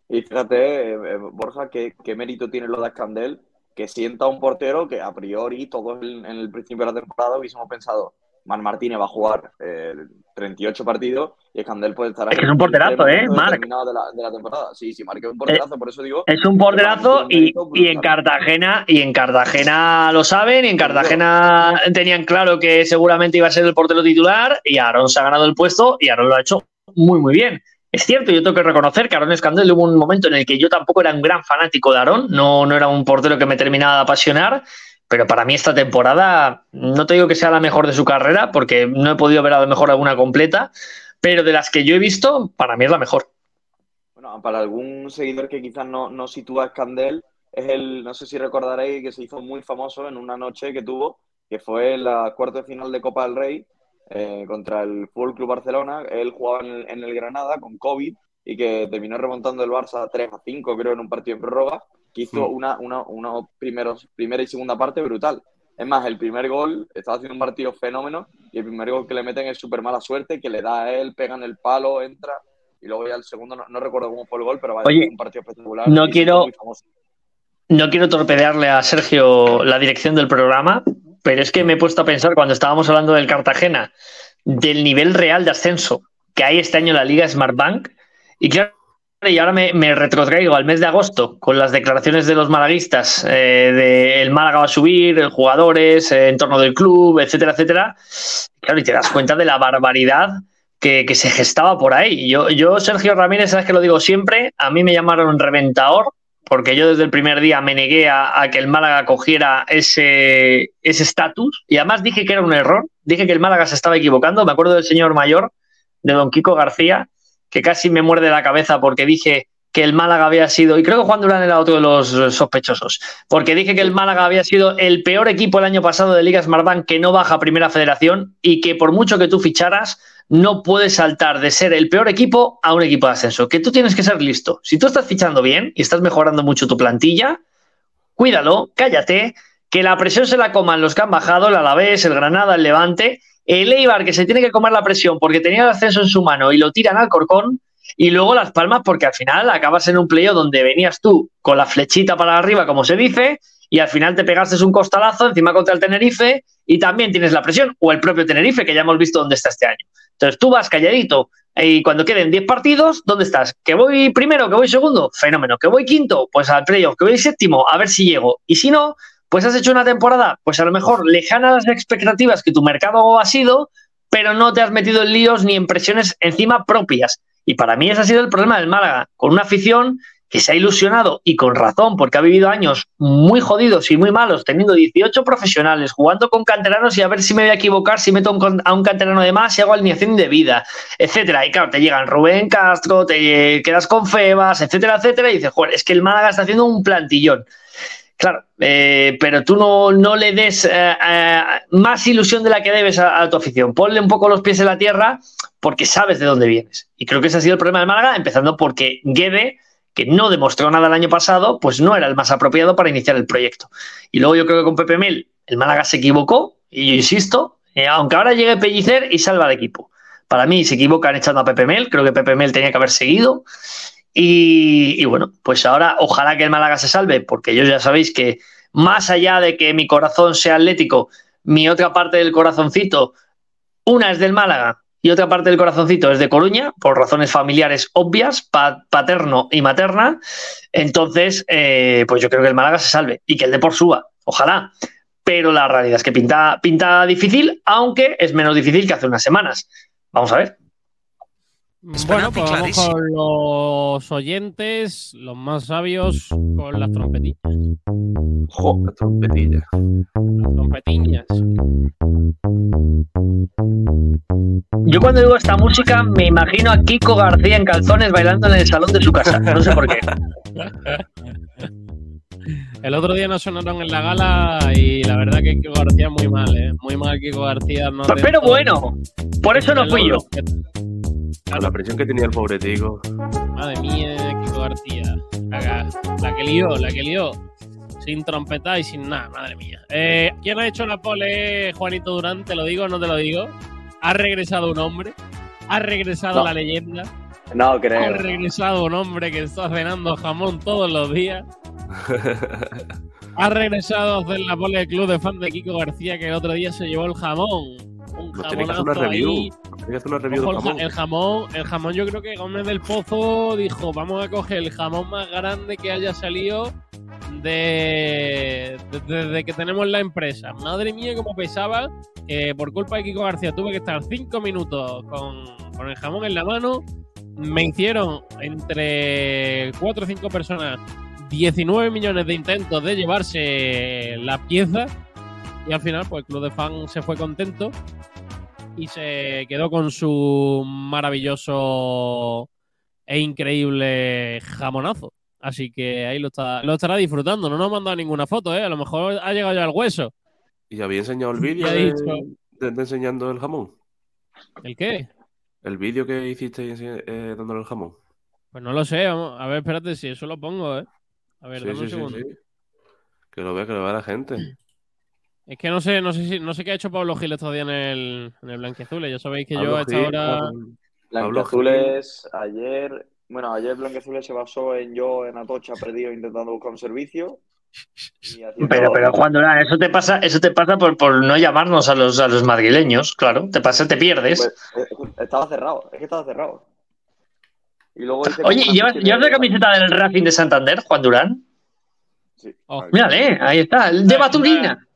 Y fíjate, eh, eh, Borja, qué, qué mérito tiene lo de Escandel, que sienta un portero que a priori, todos en, en el principio de la temporada hubiésemos pensado, Mar Martínez va a jugar eh, 38 partidos y Escandel puede estar Es que es un porterazo, ¿eh, Marc? de la, de la temporada. Sí, sí, Marc es un porterazo, por eso digo. Es un porterazo y, y en Cartagena, y en Cartagena lo saben, y en Cartagena tenían claro que seguramente iba a ser el portero titular, y Aaron se ha ganado el puesto, y Aaron lo ha hecho muy, muy bien. Es cierto, yo tengo que reconocer que Aaron Escandel hubo un momento en el que yo tampoco era un gran fanático de Aaron, no, no era un portero que me terminaba de apasionar, pero para mí esta temporada, no te digo que sea la mejor de su carrera, porque no he podido ver a lo mejor alguna completa, pero de las que yo he visto, para mí es la mejor. Bueno, para algún seguidor que quizás no, no sitúa a Escandel, es el, no sé si recordaréis que se hizo muy famoso en una noche que tuvo, que fue la cuarta final de Copa del Rey eh, contra el Fútbol Club Barcelona. Él jugaba en el, en el Granada con COVID y que terminó remontando el Barça 3 a 5, creo, en un partido en prórroga, que hizo una, una, una primeros, primera y segunda parte brutal. Es más, el primer gol, estaba haciendo un partido fenómeno, y el primer gol que le meten es súper mala suerte, que le da a él, pega en el palo, entra, y luego ya el segundo, no, no recuerdo cómo fue el gol, pero vaya, Oye, un partido espectacular. no quiero- hizo muy famoso. No quiero torpedearle a Sergio la dirección del programa, pero es que me he puesto a pensar cuando estábamos hablando del Cartagena, del nivel real de ascenso que hay este año en la Liga Smartbank. Y claro, y ahora me, retrotraigo al mes de agosto con las declaraciones de los malaguistas, eh, de el Málaga va a subir, jugadores, eh, entorno del club, etcétera, etcétera. Claro, y te das cuenta de la barbaridad que, que se gestaba por ahí. Yo, yo, Sergio Ramírez, sabes que lo digo siempre, a mí me llamaron reventador porque yo desde el primer día me negué a, que el Málaga cogiera ese ese estatus. Y además dije que era un error, dije que el Málaga se estaba equivocando, me acuerdo del señor mayor, de don Kiko García, que casi me muerde la cabeza porque dije que el Málaga había sido, y creo que Juan Durán era otro de los sospechosos, porque dije que el Málaga había sido el peor equipo el año pasado de Liga Smartbank que no baja a Primera Federación y que por mucho que tú ficharas, no puedes saltar de ser el peor equipo a un equipo de ascenso, que tú tienes que ser listo. Si tú estás fichando bien y estás mejorando mucho tu plantilla, cuídalo, cállate, que la presión se la coman los que han bajado, el Alavés, el Granada, el Levante, el Eibar que se tiene que comer la presión porque tenía el ascenso en su mano y lo tiran al corcón, y luego Las Palmas porque al final acabas en un playoff donde venías tú con la flechita para arriba, como se dice, y al final te pegaste un costalazo encima contra el Tenerife y también tienes la presión, o el propio Tenerife, que ya hemos visto dónde está este año. Entonces tú vas calladito y cuando queden 10 partidos, ¿dónde estás? ¿Que voy primero, que voy segundo? Fenómeno. ¿Que voy quinto? Pues al playoff. ¿Que voy séptimo? A ver si llego. Y si no, pues has hecho una temporada, pues a lo mejor lejana a las expectativas que tu mercado ha sido, pero no te has metido en líos ni en presiones encima propias. Y para mí ese ha sido el problema del Málaga, con una afición que se ha ilusionado y con razón, porque ha vivido años muy jodidos y muy malos, teniendo 18 profesionales, jugando con canteranos y a ver si me voy a equivocar, si meto a un canterano de más y hago alineación de vida, etcétera. Y claro, te llegan Rubén Castro, te quedas con Febas, etcétera, etcétera, y dices, joder, es que el Málaga está haciendo un plantillón. Claro, eh, pero tú no, no le des eh, eh, más ilusión de la que debes a, tu afición. Ponle un poco los pies en la tierra porque sabes de dónde vienes. Y creo que ese ha sido el problema del Málaga, empezando porque Guede que no demostró nada el año pasado, pues no era el más apropiado para iniciar el proyecto. Y luego yo creo que con Pepe Mel el Málaga se equivocó, y yo insisto, eh, aunque ahora llegue Pellicer y salva de equipo. Para mí se equivocan echando a Pepe Mel, creo que Pepe Mel tenía que haber seguido. Y, y, bueno, pues ahora ojalá que el Málaga se salve, porque yo ya sabéis que más allá de que mi corazón sea atlético, mi otra parte del corazoncito, una es del Málaga y otra parte del corazoncito es de Coruña, por razones familiares obvias, paterno y materna. Entonces, eh, pues yo creo que el Málaga se salve y que el Depor suba, ojalá. Pero la realidad es que pinta, pinta difícil, aunque es menos difícil que hace unas semanas. Vamos a ver. Bueno, pues vamos con los oyentes, los más sabios, con las trompetillas. Jo, las trompetillas. Las trompetiñas. Yo cuando digo esta música me imagino a Kiko García en calzones bailando en el salón de su casa. No sé por qué. <laughs> El otro día nos sonaron en la gala y la verdad que Kiko García muy mal, ¿eh? Muy mal Kiko García. No Pero bueno, por eso no fui yo. Con la presión que tenía el pobre Tico. Madre mía, Kiko García. La, que lió, la que lió. Sin trompeta y sin nada, madre mía. Eh, ¿Quién ha hecho la pole, Juanito Durán? ¿Te lo digo o no te lo digo? ¿Ha regresado un hombre? ¿Ha regresado la leyenda? No, creo. ¿Ha regresado un hombre que está cenando jamón todos los días? <laughs> ha regresado a hacer la pole del club de fan de Kiko García que el otro día se llevó el jamón un jamonazo una review. Una review el, jamón. el jamón. El jamón, yo creo que Gómez del Pozo dijo: Vamos a coger el jamón más grande que haya salido de, desde que tenemos la empresa. Madre mía, cómo pesaba. que por culpa de Kiko García tuve que estar cinco minutos con, con el jamón en la mano. Me hicieron entre cuatro o cinco personas 19 millones de intentos de llevarse la pieza y al final, pues el club de fans se fue contento y se quedó con su maravilloso e increíble jamonazo. Así que ahí lo, está, lo estará disfrutando. No nos ha mandado ninguna foto, ¿eh? A lo mejor ha llegado ya al hueso. ¿Y había enseñado el vídeo de, enseñando el jamón? ¿El qué? El vídeo que hiciste eh, dándole el jamón. Pues no lo sé. A ver, espérate si eso lo pongo, ¿eh? A ver, dame un segundo. que lo vea, que lo vea la gente. <clears throat> Es que no sé, no sé si, no sé qué ha hecho Pablo Giles todavía en el, en el Blanquiazules. Ya sabéis que yo a esta hora. Blanquiazules ayer. Bueno, ayer Blanquiazules se basó en yo en Atocha perdido intentando buscar un servicio. <laughs> Pero, pero Juan Durán, eso te pasa, eso te pasa por, por no llamarnos a los, a los madrileños, claro. Te pasa, te pierdes. Pues, eh, estaba cerrado, es que estaba cerrado. Y luego Oye, ¿llevas, ¿llevas la camiseta del Racing de Santander, Juan Durán? Sí. Oh. Mírale, ahí está, el de Baturina.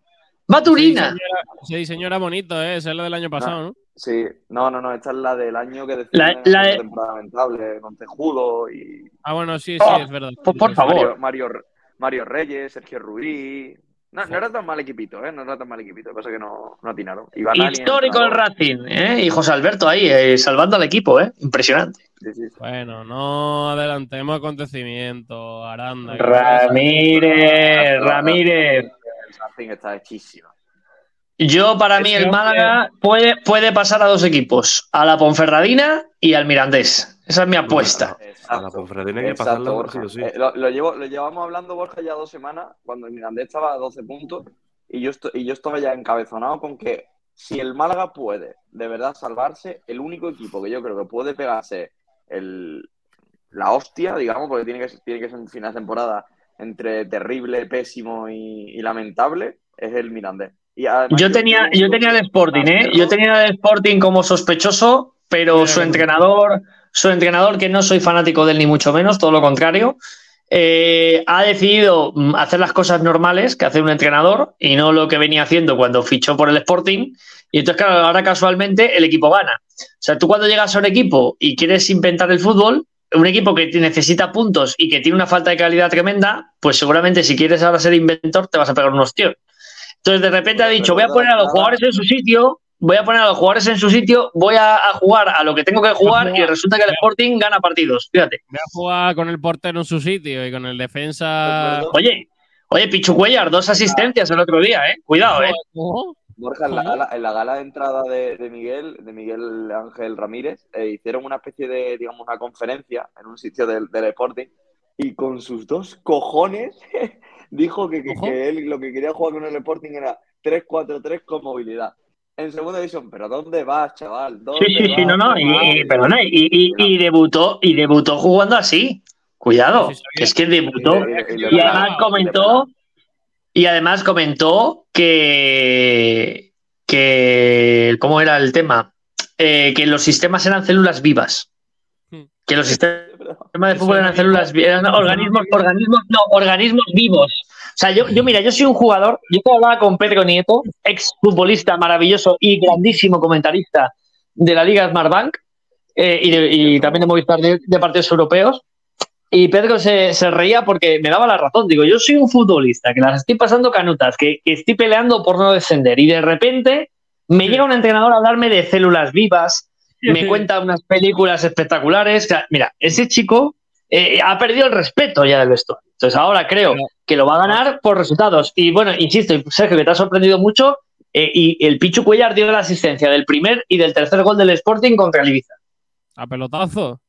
Baturina. Se diseñó, era bonito, ¿eh? Esa es la del año pasado, ¿no? Sí, no, no, no, esta es la del año que decía la, de... temporada lamentable, con Tejudo y. Ah, bueno, sí, sí, oh, es verdad. Por, favor. Mario, Mario, Reyes, Sergio Rubí. No, no, era tan mal equipito, ¿eh? No era tan mal equipito, lo que pasa es que no, no atinaron. Histórico el Racing, ¿eh? Y José Alberto ahí, eh, salvando al equipo, ¿eh? Impresionante. Sí, sí, bueno, no adelantemos acontecimientos, Aranda. Ramírez, Ramírez está hechísima. Yo, para mí, el Málaga puede, puede pasar a dos equipos, a la Ponferradina y al Mirandés. Esa es mi apuesta. a la Ponferradina hay que pasarla, eh, lo, llevo, lo, llevamos hablando, Borja, ya dos semanas, cuando el Mirandés estaba a 12 puntos, y yo, y yo estaba ya encabezonado con que si el Málaga puede de verdad salvarse, el único equipo que yo creo que puede pegarse el, la hostia, digamos, porque tiene que, tiene que ser un final de temporada entre terrible, pésimo y, lamentable, es el Mirandés. yo tenía, yo tenía el Sporting, ¿eh? Yo tenía el Sporting como sospechoso, pero su entrenador, su entrenador, que no soy fanático de él ni mucho menos, todo lo contrario, eh, ha decidido mm, hacer las cosas normales que hace un entrenador y no lo que venía haciendo cuando fichó por el Sporting. Y entonces, claro, ahora casualmente el equipo gana. O sea, tú cuando llegas a un equipo y quieres inventar el fútbol, un equipo que necesita puntos y que tiene una falta de calidad tremenda, pues seguramente si quieres ahora ser inventor te vas a pegar unos tíos. Entonces de repente ha dicho, voy a poner a los jugadores en su sitio, voy a poner a los jugadores en su sitio, voy a, a jugar a lo que tengo que jugar y resulta que el Sporting gana partidos. Fíjate. Voy a jugar con el portero en su sitio y con el defensa. Oye, oye, Pichu Cuellar, dos asistencias el otro día, ¿eh? Cuidado, ¿eh? ¿Cómo? Borja, en la, gala, en la gala de entrada de, de Miguel, de Miguel Ángel Ramírez, eh, hicieron una especie de, digamos, una conferencia en un sitio del, del Sporting y con sus dos cojones dijo que, que- él lo que quería jugar con el Sporting era 3-4-3 con movilidad. En segunda división, pero ¿dónde vas, chaval? ¿Dónde Sí, sí, sí, no, no, ¿Qué y, perdona, y, y- y debutó, y debutó jugando así. Cuidado, Sí, sí, que es que debutó. Y- y- y- Y además comentó, y además comentó que, que ¿cómo era el tema? Eh, que los sistemas eran células vivas. Hmm. Que los sistemas de fútbol era eran células eran organismos, organismos, no, organismos vivos. O sea, yo, yo mira, yo soy un jugador, yo te hablaba con Pedro Nieto, ex futbolista maravilloso y grandísimo comentarista de la Liga Smartbank eh, y, de- y también de Movistar de, de partidos europeos. Y Pedro se, se reía porque me daba la razón. Digo, yo soy un futbolista que las estoy pasando canutas, que, que estoy peleando por no descender. Y de repente me llega un entrenador a hablarme de células vivas, me cuenta unas películas espectaculares. O sea, mira, ese chico eh, ha perdido el respeto ya del vestuario. Entonces ahora creo que lo va a ganar por resultados. Y bueno, insisto, Sergio, que te ha sorprendido mucho. eh, y el Pichu Cuellar dio la asistencia del primer y del tercer gol del Sporting contra el Ibiza. A pelotazo.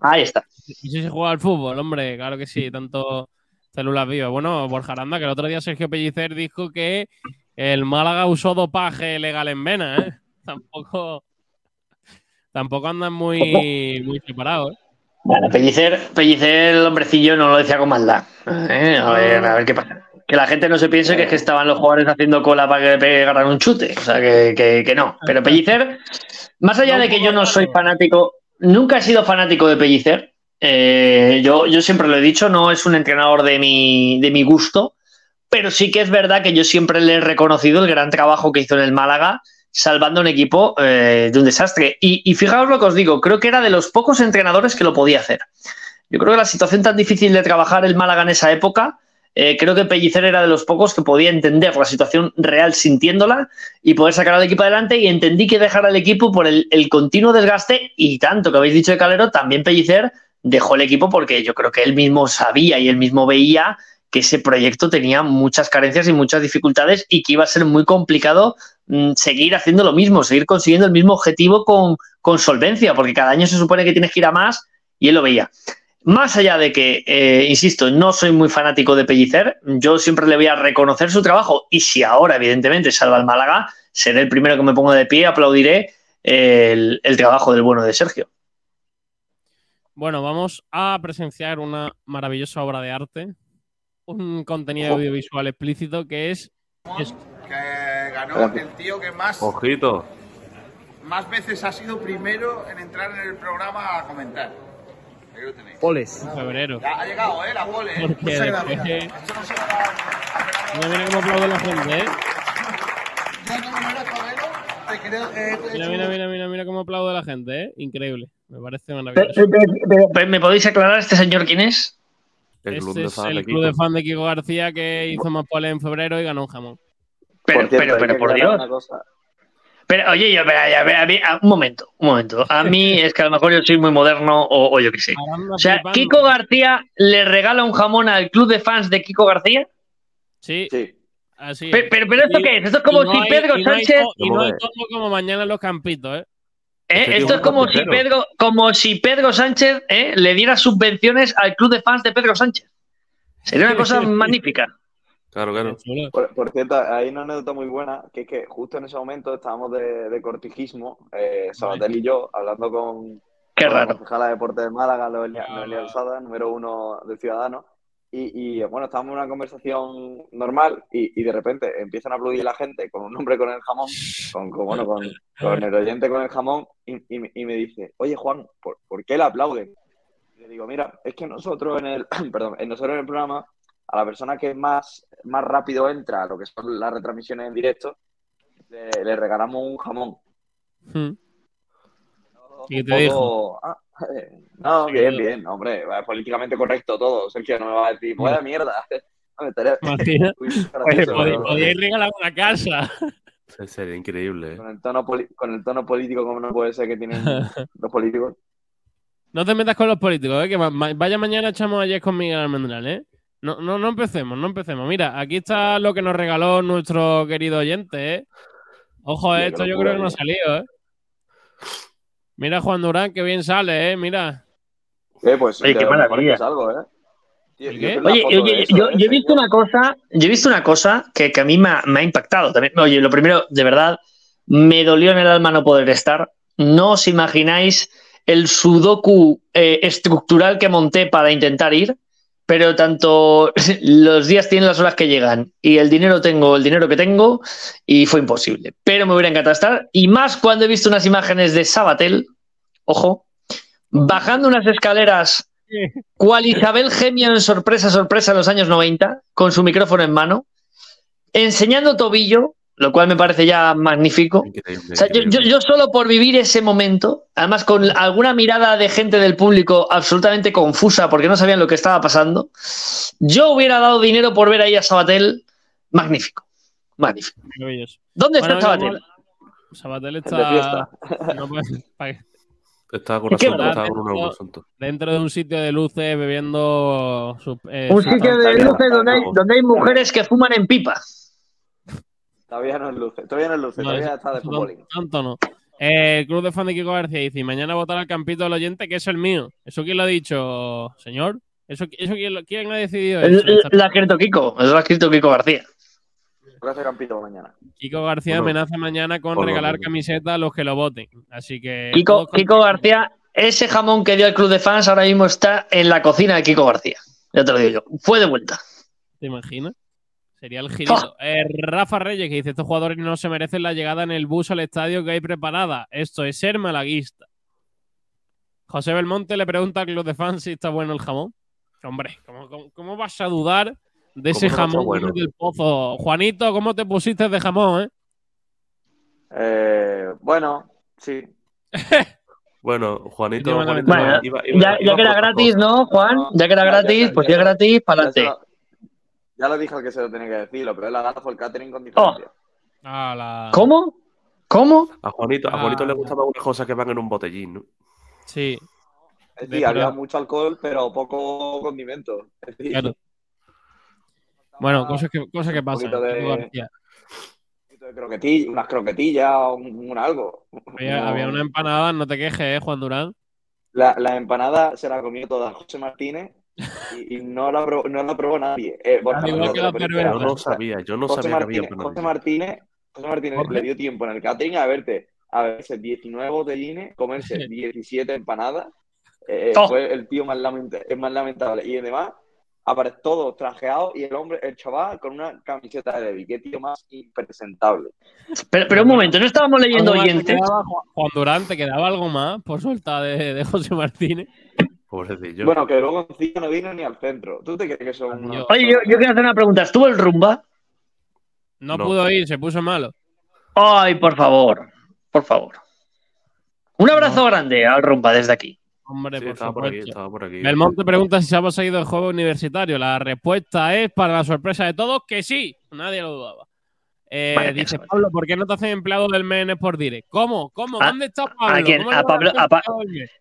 Ahí está. Y si se juega al fútbol, hombre, claro que sí, tanto células vivas. Bueno, Borja Aranda, que el otro día Sergio Pellicer dijo que el Málaga usó dopaje legal en vena, ¿eh? <laughs> Tampoco, tampoco andan muy, muy separados. ¿eh? Bueno, Pellicer, Pellicer, el hombrecillo, no lo decía con maldad. Eh, a, ver, a ver qué pasa. Que la gente no se piense que es que estaban los jugadores haciendo cola para que pegaran un chute. O sea, que, que- que no. Pero Pellicer, más allá de que yo no soy fanático, nunca he sido fanático de Pellicer. Eh, yo, siempre lo he dicho, no es un entrenador de mi, de mi gusto, pero sí que es verdad que yo siempre le he reconocido el gran trabajo que hizo en el Málaga, salvando un equipo eh, de un desastre. Y, y fijaos lo que os digo, creo que era de los pocos entrenadores que lo podía hacer. Yo creo que la situación tan difícil de trabajar el Málaga en esa época, eh, creo que Pellicer era de los pocos que podía entender la situación real sintiéndola y poder sacar al equipo adelante. Y entendí que dejar al equipo por el, continuo desgaste y tanto que habéis dicho de Calero, también Pellicer dejó el equipo porque yo creo que él mismo sabía y él mismo veía que ese proyecto tenía muchas carencias y muchas dificultades y que iba a ser muy complicado mm, seguir haciendo lo mismo, seguir consiguiendo el mismo objetivo con, con solvencia, porque cada año se supone que tienes que ir a más y él lo veía. Más allá de que, eh, insisto, no soy muy fanático de Pellicer, yo siempre le voy a reconocer su trabajo y si ahora, evidentemente, salva al Málaga, seré el primero que me ponga de pie y aplaudiré el, el trabajo del bueno de Sergio. Bueno, vamos a presenciar una maravillosa obra de arte, un contenido Ojo. audiovisual explícito que es que ganó el tío que más, Ojito. más veces ha sido primero en entrar en el programa a comentar. Poles. en febrero. Ya ha llegado, ¿eh? La pole. ¿eh? Porque Muchas después gracias. Esto no se va a cómo aplaude la gente, ¿eh? Yo no me merezco verlo, te creo, eh, te Mira, mira, mira, mira, mira cómo aplaude la gente, ¿eh? Increíble. Me parece maravilloso. ¿Me podéis aclarar este señor quién es? El club Este de es el de club de fan de Kiko García que hizo más pole en febrero y ganó un jamón. Pero, pero, pero por Dios. Pero, oye, yo, espera, ya, a mí- a- un momento, un momento. A mí es que a lo mejor yo soy muy moderno o, o yo qué sé. O sea. Kiko García le regala un jamón al club de fans de Kiko García. Sí, Sí. así. Pero, es. pero, pero ¿esto Y- qué es? Esto es como no si hay- Pedro y no hay Sánchez. to- Y no ver. todo como mañana en los campitos, ¿eh? ¿eh? Este Esto es es como si. Pedro, como si Pedro Sánchez ¿eh? le diera subvenciones al club de fans de Pedro Sánchez. Sería una <laughs> cosa magnífica. Claro, claro. Por, por cierto, hay una anécdota muy buena, que es que justo en ese momento estábamos de, de cortijismo, eh, Sabatel y yo, hablando con, Qué con la concejala de Deportes de Málaga, Noelia, Ah. Noelia Alzada, número uno del Ciudadano, y, y, bueno, estábamos en una conversación normal y, y de repente empiezan a aplaudir la gente con un hombre con el jamón, con, con, bueno, con, con el oyente con el jamón, y, y me- y me dice, oye Juan, ¿por, por qué le aplauden? Y le digo, mira, es que nosotros en el, <clears throat> perdón, en nosotros en el programa, a la persona que más, más rápido entra a lo que son las retransmisiones en directo, le, le regalamos un jamón. Hmm. ¿Y qué te dijo? Ah, eh, <laughs> no, bien, bien, hombre, políticamente correcto todo. Sergio no me va a decir, vaya mierda. <laughs> No, me estaría- <laughs> gracioso, podéis, pero- podéis regalar una casa. Se- Sería increíble. ¿eh? Con el, tono con el tono político como no puede ser que tienen los políticos. No te metas con los políticos, ¿eh? que vaya mañana echamos ayer con Miguel Almendral, ¿eh? No, no, no empecemos, no empecemos. Mira, aquí está lo que nos regaló nuestro querido oyente, ¿eh? Ojo, esto yo creo que no ha salido, ¿eh? Mira Juan Durán, que bien sale, ¿eh? Mira. Eh, pues Oye, qué mejor maravilla. que salgo, ¿eh? Oye, eso, yo, ¿eh? yo he visto una cosa, yo he visto una cosa que, que a mí me ha, me ha impactado también. Oye, lo primero, de verdad, me dolió en el alma no poder estar. No os imagináis el sudoku eh, estructural que monté para intentar ir, pero tanto <laughs> los días tienen las horas que llegan y el dinero tengo el dinero que tengo y fue imposible. Pero me hubiera encantado estar y más cuando he visto unas imágenes de Sabatel, ojo, bajando unas escaleras <laughs> cual Isabel Gemio en sorpresa, sorpresa en los años 90, con su micrófono en mano, enseñando tobillo, lo cual me parece ya magnífico. Increíble. O sea, yo, increíble. yo- yo solo por vivir ese momento, además con alguna mirada de gente del público absolutamente confusa porque no sabían lo que estaba pasando, yo hubiera dado dinero por ver ahí a Sabatel. Magnífico. Magnífico. Maravilloso. ¿Dónde Bueno, está Sabatel? igual- Sabatel está no puede- <laughs> Estaba con verdad, estaba con un asunto. dentro de un sitio de luces bebiendo su, eh, Un sitio de luces donde hay, donde hay mujeres que fuman en pipa. Todavía no es luce, todavía no es luce, No, todavía eso- está de fútbol. Tanto no. Eh, el club de fan de Kiko García dice: mañana votar al campito del oyente, que es el mío. ¿Eso quién lo ha dicho, señor? ¿Eso, eso quién, lo- quién ha decidido eso? Lo ha escrito Kiko, eso lo ha escrito Kiko García. Hacer campito mañana. Kiko García Bueno, amenaza mañana con regalar menos. camisetas a los que lo voten. Así que. Kiko, Kiko García, ese jamón que dio el club de fans ahora mismo está en la cocina de Kiko García. Ya te lo digo yo. Fue de vuelta. ¿Te imaginas? Sería el girito. <laughs> Eh, Rafa Reyes que dice: Estos jugadores no se merecen la llegada en el bus al estadio que hay preparada. Esto es ser malaguista. José Belmonte le pregunta al club de fans si está bueno el jamón. Hombre, ¿cómo, cómo- cómo vas a dudar de ese ¿Cómo no va a jamón bueno? del pozo? Juanito, ¿cómo te pusiste de jamón, eh? Eh, bueno, sí. <laughs> Bueno, Juanito, Última Juanito Bueno, iba- iba- Ya, iba ya que era gratis. ¿no, Juan? Ya que era gratis, ya, pues ya. ya gratis, para Ya, se adelante. Ya lo dije al que se lo tenía que decir, lo peor de la gana fue el catering con diferencia. Ah, la- ¿Cómo? ¿Cómo? A Juanito, a Juanito Ah. le gustaban unas cosas que van en un botellín, ¿no? Sí, Es De- decir, había pero- mucho alcohol, pero poco condimento. Es decir, claro. Bueno, cosas que, cosas que un pasan. de- un poquito de croquetilla, unas croquetillas, un, un algo. Había, No- había una empanada, no te quejes, ¿eh, Juan Durán? La, la empanada se la comió toda José Martínez y, y no, la probó, no la probó nadie. Eh, Borja, igual que la. Yo no sabía, yo no José sabía que había Martínez, José. Martínez, José Martínez le dio tiempo en el catering a verte, a verse 19 botellines, comerse <laughs> 17 empanadas. Eh, Oh. Fue el tío más, lamenta- más lamentable. Y además, aparece todos trajeados y el hombre, el chaval, con una camiseta de Debbie. Qué tío más impresentable. Pero, pero un momento, ¿no estábamos leyendo ¿Algo más te oyentes? quedaba, Juan- Juan Durán, ¿te quedaba algo más por suelta de, de José Martínez? Pobrecillo. Bueno, que luego no vino ni al centro. ¿Tú te crees que son unos- Oye, yo, yo quiero hacer una pregunta. ¿Estuvo el rumba? No, No. pudo ir, se puso malo. Ay, por favor. Por favor. Un abrazo grande al rumba desde aquí. Hombre, Sí, por estaba por aquí, estaba por aquí. Belmonte pregunta si se ha poseído el juego universitario. La respuesta es, para la sorpresa de todos, que sí. Nadie lo dudaba. Eh, dice. Pablo, ¿por qué no te hacen empleado del MEN por Direct? ¿Cómo? ¿Cómo? ¿A- ¿Dónde está Pablo? a quién? ¿Cómo le ¿A Pablo- a Pa-?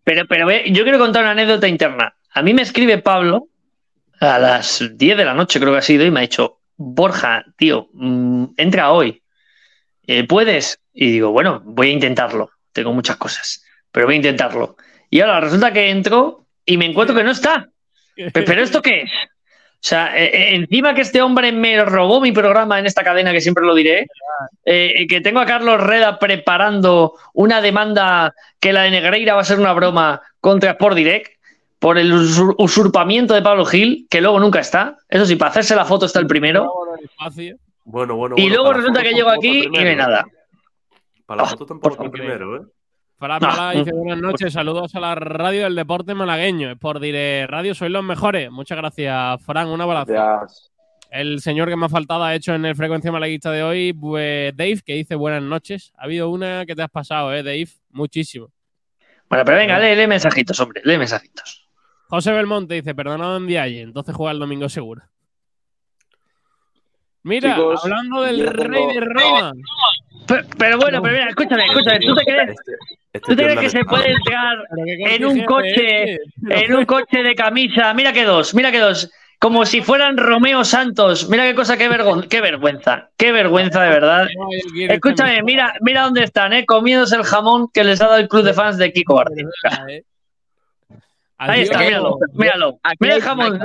Pero, pero ve, yo quiero contar una anécdota interna. A mí me escribe Pablo a las 10 de la noche, creo que ha sido, y me ha dicho, Borja, tío, mm, entra hoy. Eh, ¿Puedes? Y digo, bueno, voy a intentarlo. Tengo muchas cosas, pero voy a intentarlo. Y ahora resulta que entro y me encuentro que no está. <laughs> Pe- ¿Pero esto qué es? O sea, eh, eh, encima que este hombre me robó mi programa en esta cadena, que siempre lo diré, eh, que tengo a Carlos Reda preparando una demanda que la de Negreira va a ser una broma contra Sport Direct por el usur- usurpamiento de Pablo Gil, que luego nunca está. Eso sí, para hacerse la foto está el primero. Espacio. Bueno, bueno, Y bueno, luego resulta que llego aquí y no hay nada. Para la Ah, foto tampoco favor. primero, ¿eh? Fran Ah, dice <laughs> buenas noches, saludos a la radio del deporte malagueño. Por Direct Radio sois los mejores. Muchas gracias, Fran. Un abrazo. Gracias. El señor que me ha faltado ha hecho en el frecuencia malaguista de hoy, pues Dave, que dice buenas noches. Ha habido una que te has pasado, ¿eh, Dave? Muchísimo. Bueno, pero venga, lee, lee mensajitos, hombre, lee mensajitos. José Belmonte dice, perdonado en Vialle, entonces juega el domingo seguro. Mira, Chicos, hablando del tengo- rey de Roma. Pero, pero bueno, pero mira, escúchame, escúchame, ¿tú te crees, Este, este ¿tú te tío crees es que se puede qué en un coche, este. en un coche de camisa? Mira que dos, mira que dos. Como si fueran Romeo Santos. Mira qué cosa, qué, vergon- qué vergüenza. Qué vergüenza, de verdad. Escúchame, mira, mira dónde están, ¿eh? Comiéndose el jamón que les ha dado el club de fans de Kiko Bardi. ¿eh? Ahí está, míralo, míralo. Mira el jamón.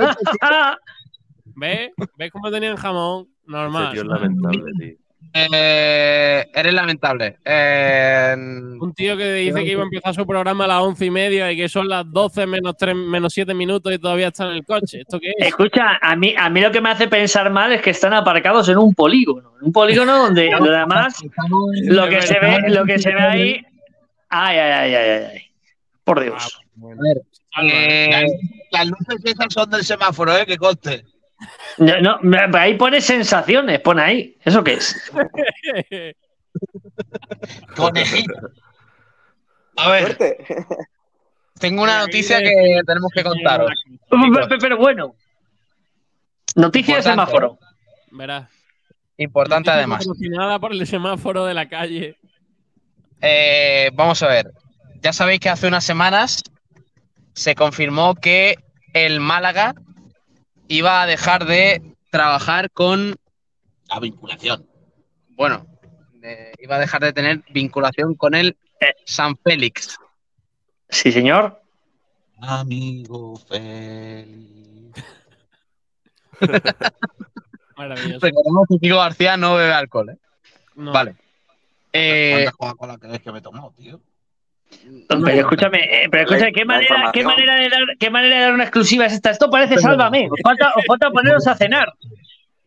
¿Ves? <laughs> ¿Ves cómo tenían jamón? Este Normal. tío es lamentable, tío. Eh, eres lamentable. Eh, Un tío que dice que iba a empezar su programa a las once y media y que son las 12 menos, 3, menos 7 minutos y todavía está en el coche. ¿Esto qué es? Escucha, a mí, a mí lo que me hace pensar mal es que están aparcados en un polígono. En un polígono donde <laughs> además lo que se ve, lo que se ve ahí. Ay, ay, ay, ay, ay, ay. Por Dios. eh, Las, luces esas son del semáforo, ¿eh? Que conste. No, ahí pone sensaciones, pone ahí. ¿Eso qué es? <laughs> Conejito. A ver, tengo una noticia que tenemos que contaros. Pero, bueno. Noticia de semáforo. Verás. Importante además. Patrocinada por el semáforo de la calle. Eh, vamos a ver. Ya sabéis que hace unas semanas se confirmó que el Málaga iba a dejar de trabajar con. la vinculación. Bueno, de- iba a dejar de tener vinculación con el Eh. San Félix. Sí, señor. Amigo Félix. <laughs> Maravilloso. Recordemos que Kiko García no bebe alcohol, ¿eh? No. Vale. Eh, ¿Cuántas Coca-Cola crees que me tomó, tío? Pero escúchame, eh, pero escúchame, ¿qué manera, qué, manera de dar, ¿qué manera de dar una exclusiva es esta? Esto parece sálvame. Os falta, os falta poneros a cenar.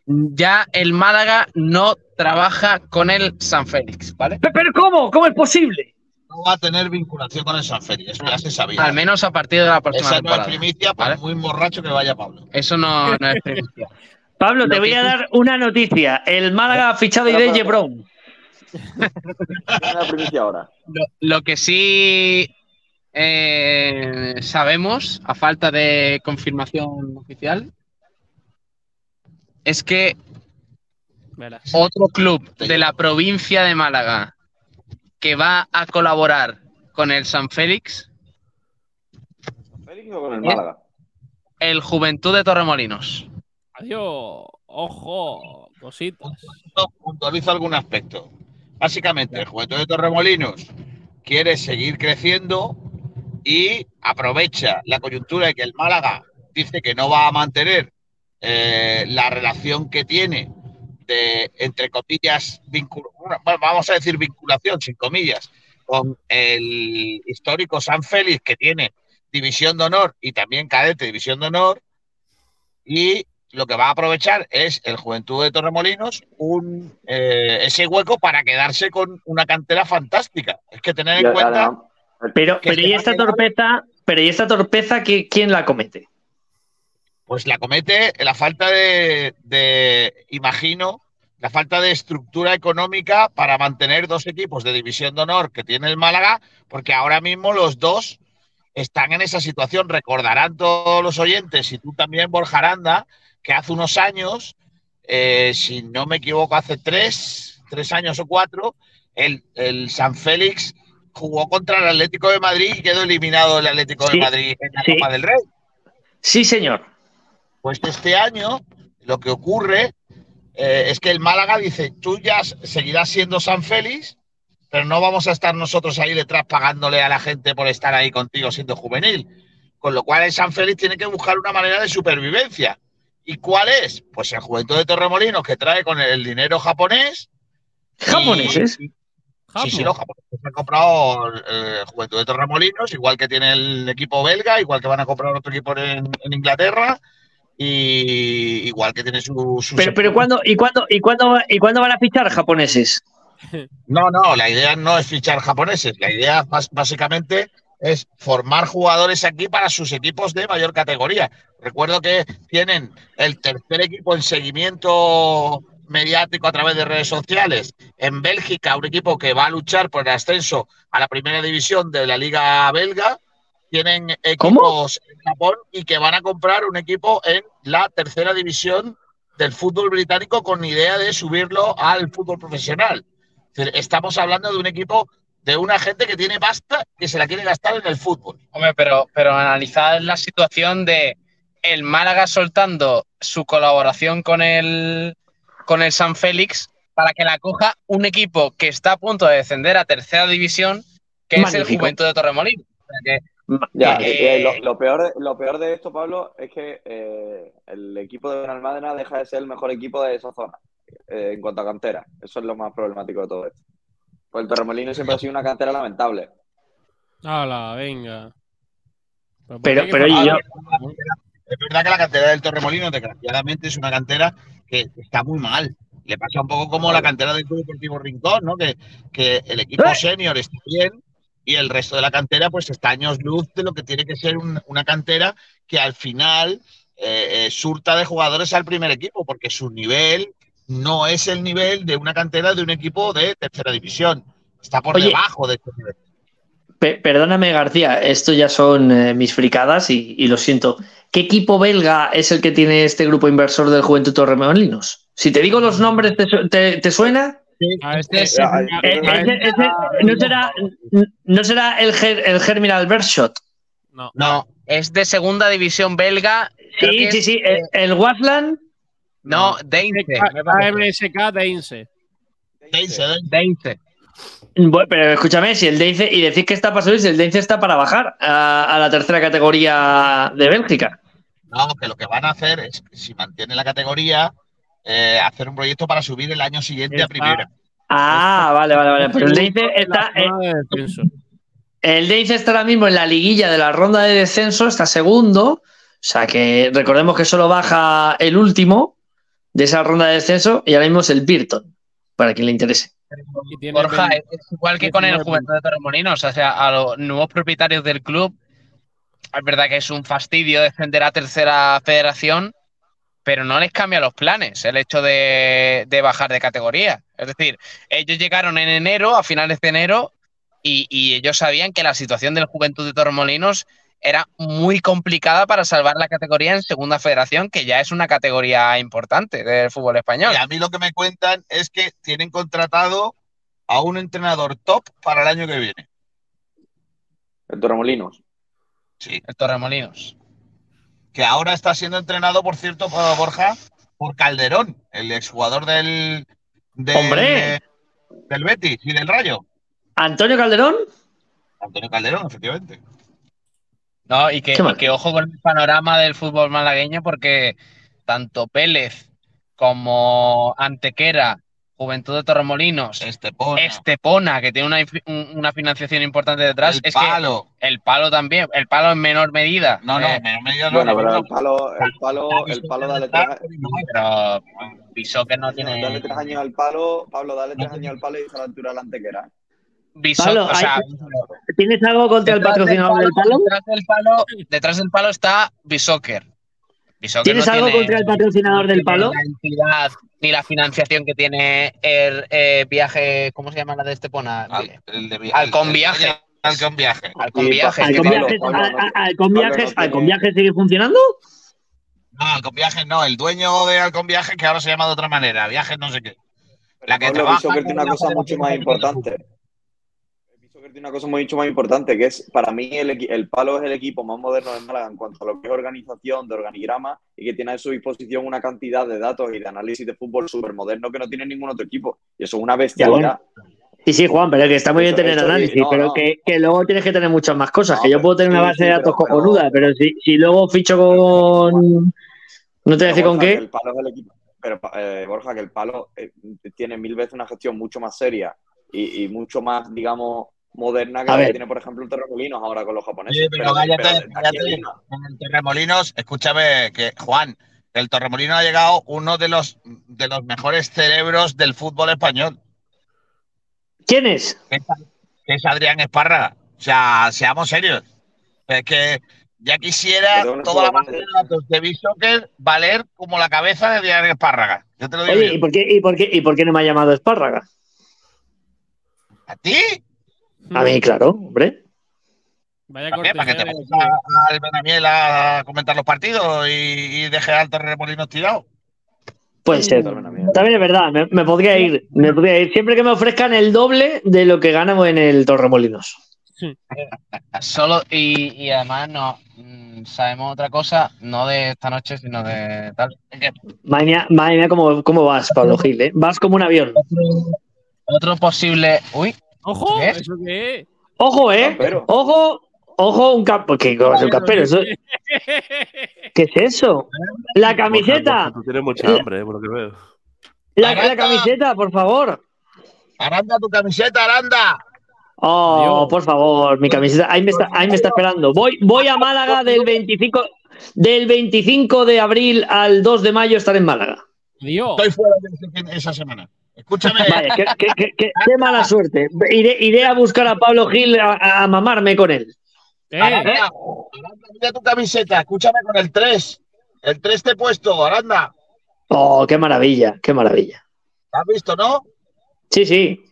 ya el Málaga no trabaja con el San Félix, ¿vale? ¿Pero, pero cómo? ¿Cómo es posible? No va a tener vinculación con el San Félix, eso ya se sabía. Al menos a partir de la próxima Esa no es temporada. primicia, por ¿vale? muy borracho que vaya Pablo. Eso no, no es primicia. <laughs> Pablo, te voy a dar una noticia. El Málaga ha fichado a. Brown. <laughs> Una primicia ahora. Lo, lo que sí eh, sabemos, a falta de confirmación oficial, es que Verás. otro club de la provincia de Málaga que va a colaborar con el San Félix, Félix o con el Málaga. el Juventud de Torremolinos. Adiós. Ojo. Cositas. Puntualizo algún aspecto. Básicamente, el Juventud de Torremolinos quiere seguir creciendo y aprovecha la coyuntura de que el Málaga dice que no va a mantener eh, la relación que tiene de, entre comillas, vamos a decir vinculación, sin comillas, con el histórico San Félix que tiene división de honor y también cadete división de honor y lo que va a aprovechar es el Juventud de Torremolinos un, eh, ese hueco para quedarse con una cantera fantástica. Es que tener en cuenta Pero, pero ¿y a esta torpeza? Pero ¿y esta torpeza que, quién la comete? pues la comete la falta de, de, imagino, la falta de estructura económica para mantener dos equipos de división de honor que tiene el Málaga, porque ahora mismo los dos están en esa situación. Recordarán todos los oyentes, y tú también, Borja Aranda, que hace unos años, eh, si no me equivoco, hace tres, tres años o cuatro, el, el San Félix jugó contra el Atlético de Madrid y quedó eliminado el Atlético Sí, de Madrid en la sí. Copa del Rey. Sí, señor. Pues este año lo que ocurre eh, es que el Málaga dice, tú ya seguirás siendo San Félix, pero no vamos a estar nosotros ahí detrás pagándole a la gente por estar ahí contigo siendo juvenil. Con lo cual el San Félix tiene que buscar una manera de supervivencia. ¿Y cuál es? Pues el Juventud de Torremolinos que trae con el dinero japonés. ¿Japoneses? y- Sí, sí, los japoneses han comprado eh, Juventud de Torremolinos, igual que tiene el equipo belga, igual que van a comprar otro equipo en, en Inglaterra, y igual que tiene su. su Pero, pero ¿cuándo, y, cuándo, y, cuándo, ¿y cuándo van a fichar japoneses? No, no, la idea no es fichar japoneses, la idea básicamente es formar jugadores aquí para sus equipos de mayor categoría. Recuerdo que tienen el tercer equipo en seguimiento mediático a través de redes sociales. En Bélgica, un equipo que va a luchar por el ascenso a la primera división de la Liga Belga. Tienen equipos en Japón y que van a comprar un equipo en la tercera división del fútbol británico con idea de subirlo al fútbol profesional. Estamos hablando de un equipo de una gente que tiene pasta que se la quiere gastar en el fútbol. Hombre, pero, pero analizad la situación de el Málaga soltando su colaboración con el, con el San Félix para que la coja un equipo que está a punto de descender a tercera división, que es el. Juventud de Torremolinos. O sea que, Ya, Eh, eh, lo, lo peor, de- lo peor de esto, Pablo, es que eh, el equipo de Benalmádena deja de ser el mejor equipo de esa zona eh, en cuanto a cantera. Eso es lo más problemático de todo esto. Pues el Torremolino siempre ha sido una cantera lamentable. Hala, venga. ¿por Pero- pero yo- Es verdad que la cantera del Torremolino, desgraciadamente, es una cantera que está muy mal. Le pasa un poco como la cantera del Club Deportivo Rincón, ¿no? Que, que el equipo ¡Eh! senior está bien y el resto de la cantera, pues está años luz de lo que tiene que ser un- una cantera que al final eh, eh, surta de jugadores al primer equipo, porque su nivel no es el nivel de una cantera de un equipo de tercera división. Está por Oye. debajo de este nivel. Pe- perdóname, García, esto ya son eh, mis fricadas y, y lo siento. ¿Qué equipo belga es el que tiene este grupo inversor del Juventud Torremolinos? Si te digo los nombres, ¿te, su- te- te suena? Este- Eh, ese- ¿no, será, ¿No será el, Ger- el Germinal Bershot? no. no, es de segunda división belga. Sí, que sí, es- sí. El, el Wasland. No, Deinze. me parece. AMSK de Inse. Deinze, Deinze. Deinze. Bueno, pero escúchame, si el Deinze, y decís que está para subir, si el Deinze está para bajar a, a la tercera categoría de Bélgica. No, que lo que van a hacer es, si mantiene la categoría, eh, hacer un proyecto para subir el año siguiente a primera. Ah, vale, vale, vale. Pero el Deinze está, En descenso. El Deinze está ahora mismo en la liguilla de la ronda de descenso, está segundo. O sea que recordemos que solo baja el último de esa ronda de descenso y ahora mismo es el Birton, para quien le interese. Borja, es igual que con el 19 Juventud de Torremolinos, o sea, a los nuevos propietarios del club, es verdad que es un fastidio defender a tercera federación, pero no les cambia los planes el hecho de, de bajar de categoría. Es decir, ellos llegaron en enero, a finales de enero, y, y ellos sabían que la situación del Juventud de Torremolinos era muy complicada para salvar la categoría en segunda federación, que ya es una categoría importante del fútbol español. Y a mí lo que me cuentan es que tienen contratado a un entrenador top para el año que viene. El Torremolinos. Sí. El Torremolinos. Que ahora está siendo entrenado, por cierto, por Borja, por Calderón, el exjugador del, del, ¡Hombre! del Betis y del Rayo. Antonio Calderón, Antonio Calderón, efectivamente. No, y que, y que ojo con el panorama del fútbol malagueño, porque tanto Pérez como Antequera, Juventud de Torremolinos, Estepona, Estepona, que tiene una, una financiación importante detrás, el es palo. que el palo también, el palo en menor medida. No, no, Eh, me, me digas lo Bueno, pero el palo, el palo, el palo dale tres, pero Bishoker no tiene. dale tres años al palo, Pablo, dale tres años al palo y a la altura la antequera. Pablo, o sea, ¿tienes algo contra el patrocinador del palo? Detrás del palo, detrás del palo está Bishoker. Bishoker ¿Tienes no algo tiene- contra el patrocinador del palo? La entidad ni la financiación que tiene el eh, viaje, ¿cómo se llama la de Estepona? Al- el de Viaje. Halcón Viaje. ¿Alcon Viajes, a- Alcon Viajes- Alcon Viajes sigue funcionando? No, Halcón Viajes no, el dueño de Halcón Viajes, que ahora se llama de otra manera, Viajes no sé qué. La que Pablo, trabaja Bishoker tiene una cosa mucho más Española de una cosa mucho más importante, que es, para mí, el, el Palo es el equipo más moderno de Málaga en cuanto a lo que es organización, de organigrama, y que tiene a su disposición una cantidad de datos y de análisis de fútbol súper moderno que no tiene ningún otro equipo. Y eso es una bestialidad. Sí, sí, Juan, pero que está muy bien tener análisis, no, pero no. Que, que luego tienes que tener muchas más cosas. No, que yo puedo tener una base sí, de datos pero- cojonuda, pero si, si luego ficho con. No te voy a decir con qué. El palo es el equipo. Pero, eh, Borja, que el palo eh, tiene mil veces una gestión mucho más seria y, y mucho más, digamos, moderna que que tiene, por ejemplo, el Terremolinos ahora con los japoneses. Sí, pero cállate, pero En el Torremolinos, escúchame, que Juan, el Torremolino ha llegado uno de los, de los mejores cerebros del fútbol español, ¿Quién es? que es, Adrián Espárraga. O sea, seamos serios. Es que Ya quisiera Perdón, toda la base de datos de Soccer valer como la cabeza de Diario Espárraga. Yo te lo digo. Oye. ¿y por, qué, y, por qué, ¿y por qué no me ha llamado Espárraga? ¿A ti? A mí, claro, hombre. Vaya ¿Para qué? ¿Para que te vayas a- al Benamiel a comentar los partidos y, y dejes al Torremolinos tirado? Puede ser. También. También es verdad, me, me podría ir. Me podría ir siempre que me ofrezcan el doble de lo que ganamos en el Torremolinos. Solo, y, y además no mm, sabemos otra cosa, no de esta noche, sino de tal. Madre mía, madre mía, ¿cómo, cómo vas, Pablo Gil? eh? Vas como un avión. Otro posible. Uy, ¡Ojo! ¿Qué? ¿Eso qué es? Ojo, ¿eh? Campero. Ojo, ojo, un campo. ¿Qué es un campero? Eso- ¿Qué es eso? La camiseta. Tú tienes mucha hambre, eh, por lo que veo. La, la camiseta, por favor. Aranda tu camiseta, Aranda. Oh, Adiós. por favor, mi camiseta. Ahí me está, ahí me está esperando. Voy, voy a Málaga del 25, del 25 de abril al 2 de mayo estar en Málaga. Dios. Estoy fuera de esa semana. Escúchame. Vaya, qué, qué- qué- qué- qué mala suerte. Iré, iré a buscar a Pablo Gil a, a mamarme con él. ¿Qué? Aranda, Aranda, mira tu camiseta. Escúchame con el 3. El 3 te he puesto, Aranda. Oh, qué maravilla, qué maravilla. ¿Has visto, no? Sí, sí.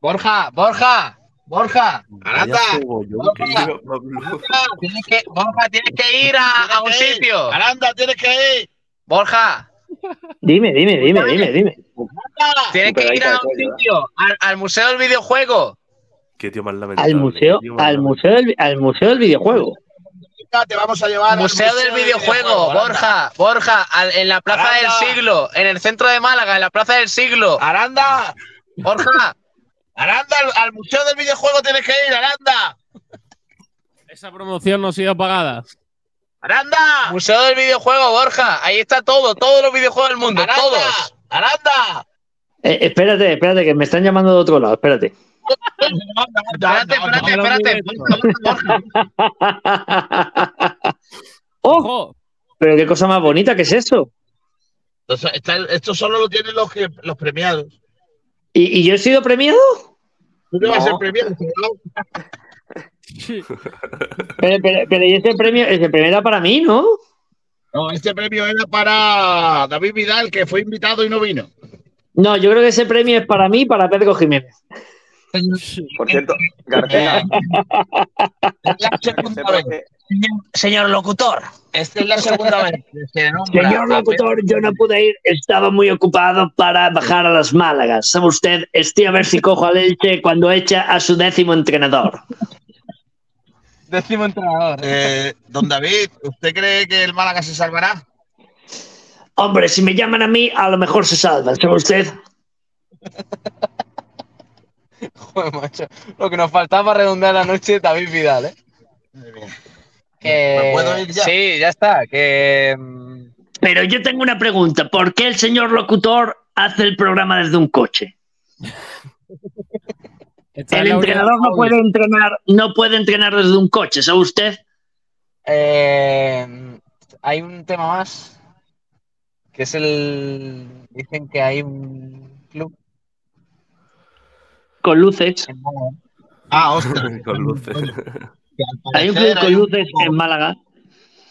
Borja, Borja, Borja, Aranda. Pablo. tienes que, Borja, tienes que ir a, a un sitio. Aranda, tienes que ir. Borja, Dime, dime, dime, dime, dime. Tienes que ir a un sitio, al, al Museo del Videojuego. Qué tío más lamentable. Al museo, qué tío más al museo del, al museo del videojuego. Te vamos a llevar al Museo del Videojuego. Borja, Borja, al- en la Plaza Aranda. del Siglo, en el centro de Málaga, en la Plaza del Siglo. Aranda. Borja, Aranda, al, al Museo del Videojuego tienes que ir, Aranda. Esa promoción no ha sido pagada. Aranda. Museo del Videojuego, Borja, ahí está todo, todos los videojuegos del mundo, Aranda. todos. Aranda. Eh, espérate, espérate, que me están llamando de otro lado. Espérate. Espérate, espérate, espérate. ¡Oh! ¡Ojo! Pero qué cosa más bonita que es eso. Esto solo lo tienen los, que, los premiados. ¿Y, y yo he sido premiado? Tú no vas a ser premiado. Pero, pero, pero ¿y ese premio, ese premio era para mí, ¿no? No, este premio era para David Vidal, que fue invitado y no vino. No, yo creo que ese premio es para mí y para Pedro Jiménez. Por cierto, García, Es la segunda vez. Señor locutor, esta es la segunda vez se Señor locutor, yo no pude ir, estaba muy ocupado para bajar a las Málagas. ¿Sabe usted? Estoy a ver si cojo al Elche cuando echa a su décimo entrenador. Décimo entrenador. Eh, don David, ¿usted cree que el Málaga se salvará? Hombre, si me llaman a mí, a lo mejor se salvan, ¿sabe usted? <laughs> Joder, macho. Lo que nos faltaba para redondear la noche David Vidal, ¿eh? Que- ¿Me puedo ir ya? Sí, ya está. Que. mm, Pero yo tengo una pregunta. ¿Por qué el señor locutor hace el programa desde un coche? El entrenador no puede entrenar, no puede entrenar desde un coche, ¿sabe usted? eh, hay un tema más. Que es el. Dicen que hay un club Con luces. Ah, ostras. <laughs> Con luces. Hay un club con luces en Málaga.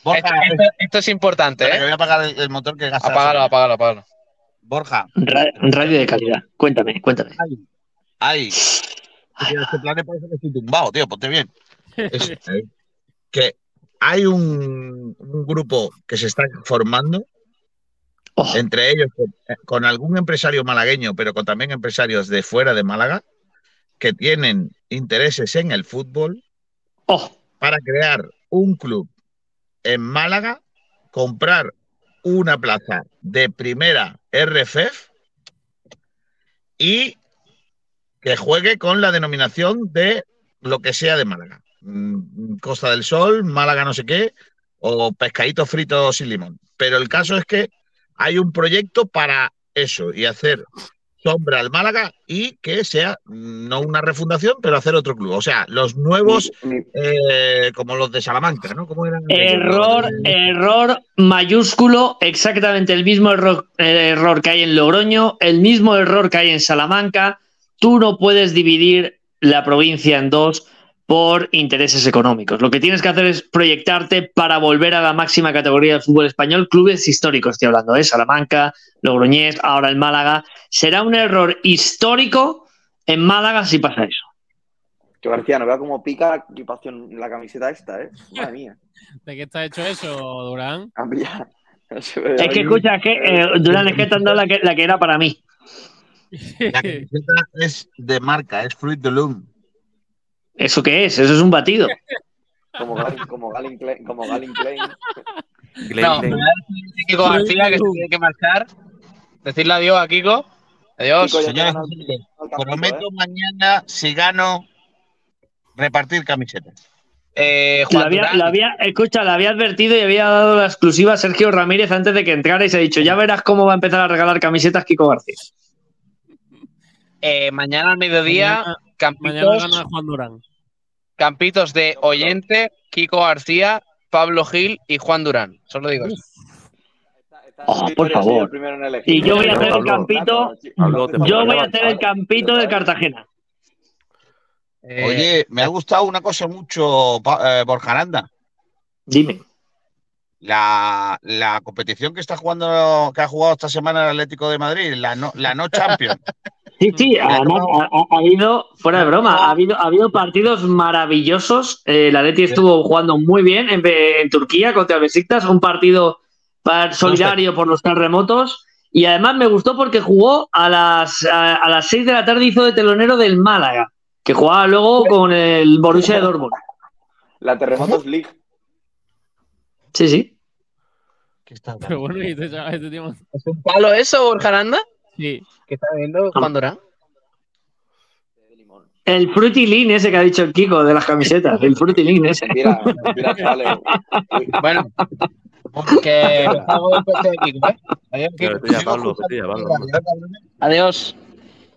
Borja, Esto, esto- esto es importante, que ¿eh? voy a apagar el, el motor que gasta. Apágalo, apágalo, apágalo. Borja, Ra- radio de calidad. Cuéntame, cuéntame. Ay. Tío, este plan parece que estoy tumbado, tío, ponte bien. Es, <laughs> que hay un, un grupo que se está formando, Oh, entre ellos con, eh, con algún empresario malagueño, pero con también empresarios de fuera de Málaga, que tienen intereses en el fútbol oh, para crear un club en Málaga, comprar una plaza de primera RFF y que juegue con la denominación de lo que sea de Málaga. Mm, Costa del Sol, Málaga no sé qué, o pescadito frito sin limón. Pero el caso es que hay un proyecto para eso y hacer sombra al Málaga y que sea mm, no una refundación, pero hacer otro club. O sea, los nuevos eh, como los de Salamanca, ¿no? ¿Cómo eran? error, error mayúsculo, exactamente el mismo error, eh, error que hay en Logroño, el mismo error que hay en Salamanca. Tú no puedes dividir la provincia en dos por intereses económicos. Lo que tienes que hacer es proyectarte para volver a la máxima categoría del fútbol español, clubes históricos, estoy hablando, ¿eh? Salamanca, Logroñés, ahora el Málaga. Será un error histórico en Málaga si pasa eso. Que García, no vea cómo pica la equipación, la camiseta esta, ¿eh? Madre mía. <laughs> ¿De qué está hecho eso, Durán? <laughs> No ve Es que escucha, es que eh, Durán, es que te han dado la que, la que era para mí. La <laughs> camiseta es de marca, es Fruit de Loom. ¿Eso qué es? Eso es un batido. Como Galin, como Galin Klein. Como Galin Klein. Glenn, No, Kiko García que se tiene que marchar. Decirle adiós a Kiko. Adiós. Kiko, Señores, prometo ¿eh? mañana, si gano, repartir camisetas. Eh, había, la había- escucha, la había advertido y había dado la exclusiva a Sergio Ramírez antes de que entrara y se ha dicho, ya verás cómo va a empezar a regalar camisetas Kiko García. Eh, mañana al mediodía, Mañana- campitos, Mañana gana Juan Durán. campitos de Oyente, Kiko García, Pablo Gil y Juan Durán. Solo digo en Oh, Twitter por favor. Y yo voy a hacer el campito, yo voy a hacer el campito del Cartagena. Eh, Oye, me ha gustado una cosa mucho, eh, Borja Aranda. Dime. La, la competición que está jugando, que ha jugado esta semana el Atlético de Madrid, la no, la no Champions. <laughs> Sí, sí, además ha, ha- habido, fuera de broma, ha habido, ha habido partidos maravillosos. Eh, el Atleti estuvo jugando muy bien en, en Turquía contra Besiktas, un partido solidario por los terremotos. Y además me gustó porque jugó a las, a, a las 6 de la tarde, hizo de telonero del Málaga, que jugaba luego con el Borussia de Dortmund. La Terremotos League. Sí, sí. ¿Qué está Pero bueno, y este, chaval, este ¿Es un palo eso, Borja Aranda? Sí. ¿Qué está viendo Durán? El Fruity Lean ese que ha dicho el Kiko de las camisetas, el Fruity Lean ese. Mira, mira, vale. Bueno, que hago el PC de Kiko, ¿eh? Adiós, Pablo, vete ya, Pablo. Adiós.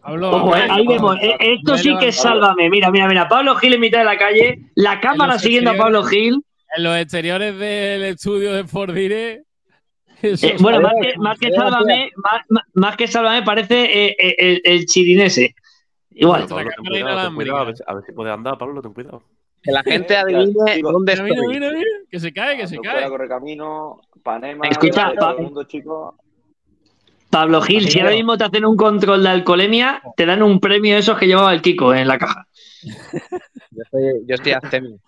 Pablo, Ojo, eh, ahí vemos, eh, esto sí que es sálvame. Mira, mira, mira. Pablo Gil en mitad de la calle, la cámara siguiendo a Pablo Gil. En los exteriores del estudio de Ford Dire. Eh, bueno, más que, más que sálvame, más, que sálvame parece eh, eh, el, el chirinese. Igual. Pablo, ten cámara cuidado, ten inalámbrica. cuidado, a ver, si- a ver si puedes andar, Pablo, ten cuidado. Que la gente adivine dónde mira, estoy. mira, mira, que se cae, que se cae. correr camino, Panema, Escucha, todo Pa- mundo, chicos. Pablo Gil, si ahora mismo te hacen un control de alcoholemia, te dan un premio de esos que llevaba el Kiko en la caja. Yo estoy, yo estoy astemio.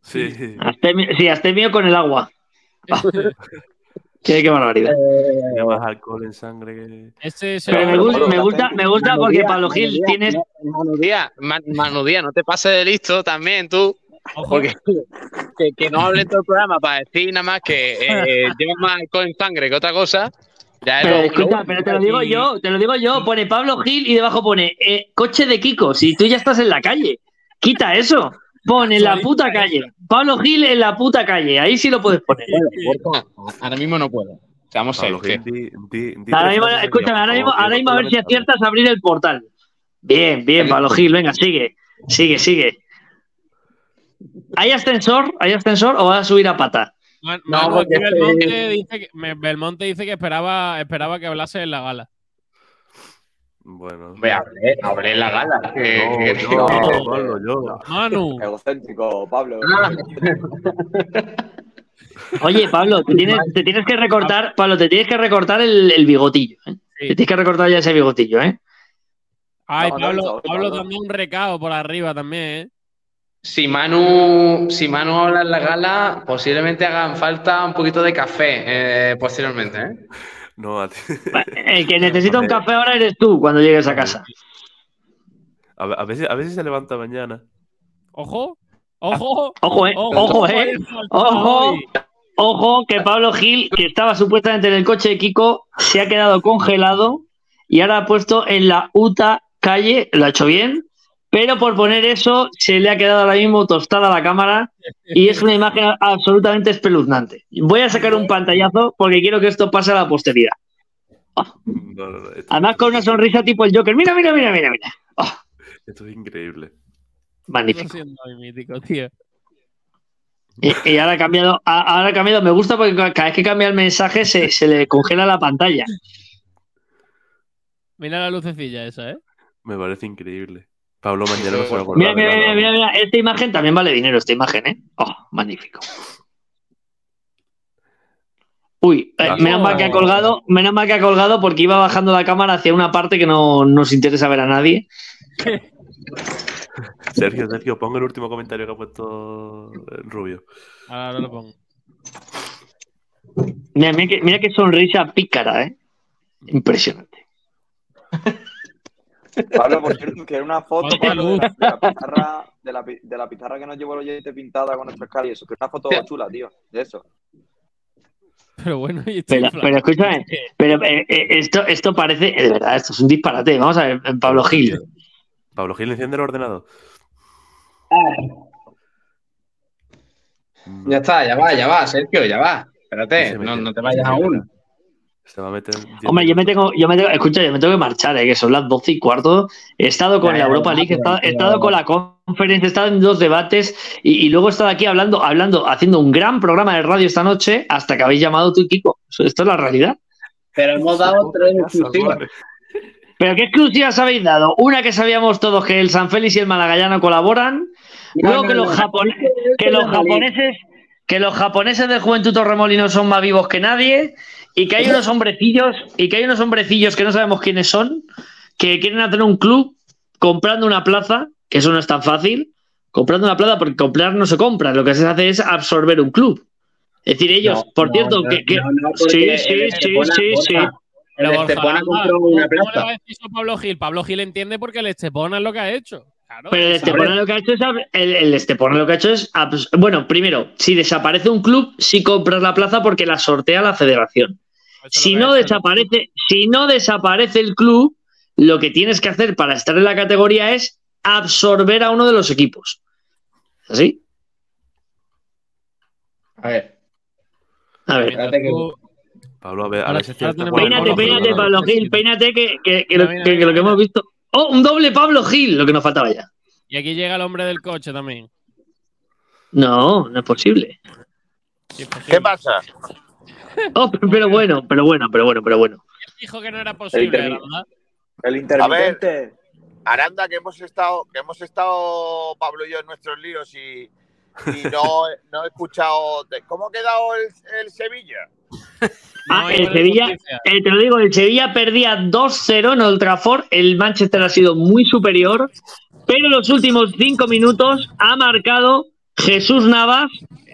Sí. Astemio, sí, astemio con el agua. Qué, qué barbaridad. Más alcohol en sangre que. Este es Pero me, gusta, me gusta, me gusta porque Pablo Gil tienes. Manu Díaz, Ma- Manu Díaz, no te pases de listo también tú. Ojo, Porque <laughs> que, que no hable todo el programa para decir nada más que eh, <laughs> llevas más alcohol en sangre que otra cosa. Ya es Pero lo- escucha, lo- pero te lo digo yo, te lo digo yo. Pone Pablo Gil y debajo pone eh, coche de Kiko. Si tú ya estás en la calle, quita eso. Pon en la puta calle. Pablo Gil en la puta calle. Ahí sí lo puedes poner. Ahora mismo no puedo. Seamos Pablo serios. Gil, que- di- di- di Ahora mismo, escúchame, ahora mismo, ahora a ver si aciertas a abrir el portal. Bien, bien, Pablo Gil, venga, sigue. Sigue, ¿Hay ascensor? ¿Hay ascensor o vas a subir a pata? Man- No, Manu, porque Belmonte dice que, Belmonte dice que esperaba, esperaba que hablase en la gala. Bueno. Hombre, hablé, hablé en la gala. que- No, que- yo, Pablo, yo. Manu, <laughs> Egocéntrico, Pablo. Ah. <laughs> Oye, Pablo, te tienes, te tienes que recortar, Pablo, te tienes que recortar el, el bigotillo. ¿eh? Sí. Te tienes que recortar ya ese bigotillo, ¿eh? ay, No, no, Pablo, no, Pablo dando un recado por arriba también, ¿eh? Si Manu, si Manu habla en la gala, posiblemente hagan falta un poquito de café eh, posteriormente. ¿eh? No, a ti. <laughs> El que necesita un café ahora eres tú cuando llegues a casa. A ver, a si, a si se levanta mañana. Ojo, ojo, Ojo, eh, ojo, eh. Ojo, ojo, que Pablo Gil, que estaba supuestamente en el coche de Kiko, se ha quedado congelado y ahora ha puesto en la UTA calle, lo ha hecho bien, pero por poner eso se le ha quedado ahora mismo tostada la cámara y es una imagen absolutamente espeluznante. Voy a sacar un pantallazo porque quiero que esto pase a la posteridad. No, no, no, esto, Además con una sonrisa tipo el Joker. Mira, mira, mira, mira, mira. Oh, esto es increíble. magnífico. siendo muy mítico, tío. Y, y ahora ha cambiado, ahora ha cambiado. Me gusta porque ca- cada vez que cambia el mensaje se, se le congela la pantalla. Mira la lucecilla esa, ¿eh? Me parece increíble. Pablo mañana no se va a Mira, mira, mira, mira, mira, esta imagen también vale dinero, esta imagen, ¿eh? Oh, magnífico. Uy, eh, menos mal que ha colgado, menos mal que ha colgado porque iba bajando la cámara hacia una parte que no nos interesa ver a nadie. <laughs> Sergio, Sergio, ponga el último comentario que ha puesto el Rubio. Ahora lo pongo. Mira, mira, que, mira qué sonrisa pícara, ¿eh? Impresionante. <laughs> Pablo, por cierto, que era una foto Pablo, de, la, de la pizarra, de, la, de la pizarra que nos llevó el oyente pintada con nuestras caras y eso, que es una foto chula, tío, de eso. Pero bueno, y Pero, pero escúchame, pero eh, eh, esto, esto parece, de verdad, esto es un disparate. Vamos a ver, Pablo Gil. Pablo Gil, enciende el ordenador. No, Ya está, ya va, ya va, Sergio, ya va. Espérate, no, no te vayas aún. Se va a meter. Hombre, yo me tengo, yo me tengo, escucha, yo me tengo que marchar, ¿eh? que son las 12 y cuarto. He estado con Ya, la Europa League, he estado, he con la conferencia, he estado en dos debates y, y luego he estado aquí hablando, hablando, haciendo un gran programa de radio esta noche hasta que habéis llamado tú y Kiko. Esto es la realidad. Pero hemos dado tres exclusivas. Pero ¿qué exclusivas habéis dado? Una que sabíamos todos que el San Félix y el Malagallano colaboran. Luego no, que, no, los no. japone- que los japoneses que los japoneses del Juventud Torremolino son más vivos que nadie y que hay unos hombrecillos y que hay unos hombrecillos que no sabemos quiénes son que quieren hacer un club comprando una plaza, que eso no es tan fácil, comprando una plaza porque comprar no se compra, lo que se hace es absorber un club. Es decir, ellos, No, por no, cierto, no, que, que- no, no, sí, sí, sí, sí, Pero Estepona anda, compró ¿cómo- una ¿Cómo le plaza. va a decir eso a Pablo Gil? Pablo Gil entiende porque el Estepona es lo que ha hecho. Claro, Pero el. Estepona lo que ha hecho es el, el Estepona lo que ha hecho es bueno, primero, si desaparece un club, sí compras la plaza porque la sortea la federación. Eso Si no desaparece, si no desaparece el club, lo que tienes que hacer para estar en la categoría es absorber a uno de los equipos. ¿Así? A ver, A ver. Espérate que- Pablo, a ver, Peínate, Pablo Gil, peínate, Pablo Gil, que, que- lo, que- que mira, lo que mira. hemos visto. ¡Oh, un doble Pablo Gil! Lo que nos faltaba ya. Y aquí llega el hombre del coche también. No, no es posible. Sí, es posible. ¿Qué pasa? Oh, pero bueno, pero bueno, pero bueno, pero bueno. Dijo que no era posible, intervi- ¿verdad? El intermitente. Aranda, que hemos estado, que hemos estado Pablo y yo en nuestros líos y, y no, no he escuchado. de- ¿Cómo ha quedado el, el Sevilla? Ah, No el Sevilla, eh, te lo digo, el Sevilla perdía 2-0 en Old Trafford, el Manchester ha sido muy superior, pero en los últimos cinco minutos ha marcado Jesús Navas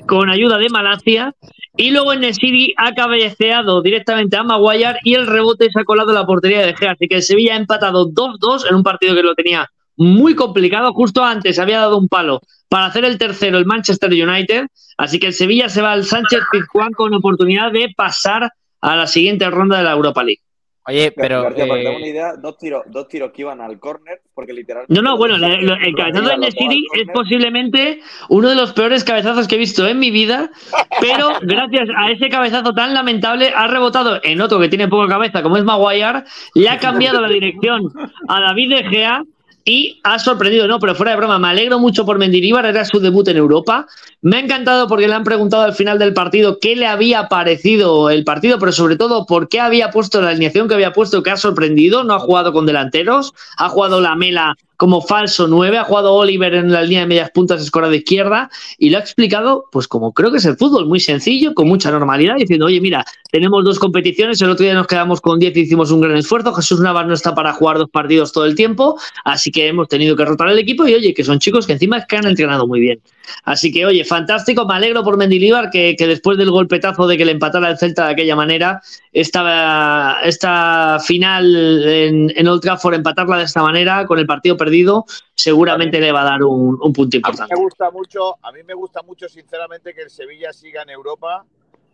con ayuda de Malacia y luego en City ha cabeceado directamente a Maguire y el rebote se ha colado en la portería de Gea, así que el Sevilla ha empatado 2-2 en un partido que lo tenía muy complicado, justo antes había dado un palo para hacer el tercero el Manchester United, así que el Sevilla se va al Sánchez Pizjuán con oportunidad de pasar a la siguiente ronda de la Europa League. Oye, pero. García, para que te eh, hagas una idea, dos tiros, dos tiros que iban al córner, porque literalmente. No, no, bueno, la- el cabezazo de City es posiblemente uno de los peores cabezazos que he visto en mi vida, pero gracias a ese cabezazo tan lamentable ha rebotado en otro que tiene poca cabeza, como es Maguire, le ha cambiado la dirección a David De Gea y ha sorprendido, no, pero fuera de broma, me alegro mucho por Mendilibar, era su debut en Europa. Me ha encantado porque le han preguntado al final del partido qué le había parecido el partido, pero sobre todo por qué había puesto la alineación que había puesto, que ha sorprendido. No ha jugado con delanteros, ha jugado la Mela como falso 9, ha jugado Oliver en la línea de medias puntas, escora de izquierda, y lo ha explicado, pues como creo que es el fútbol, muy sencillo, con mucha normalidad, diciendo, oye, mira, tenemos dos competiciones, el otro día nos quedamos con 10 y hicimos un gran esfuerzo, Jesús Navas no está para jugar dos partidos todo el tiempo, así que hemos tenido que rotar el equipo, y oye, que son chicos que encima que han entrenado muy bien. Así que, oye, fantástico, me alegro por Mendilibar, que, que después del golpetazo de que le empatara el Celta de aquella manera, esta, esta final en, en Old Trafford, empatarla de esta manera, con el partido perdido, seguramente le va a dar un, un punto A mí importante. me gusta mucho, a mí me gusta mucho, sinceramente, que el Sevilla siga en Europa,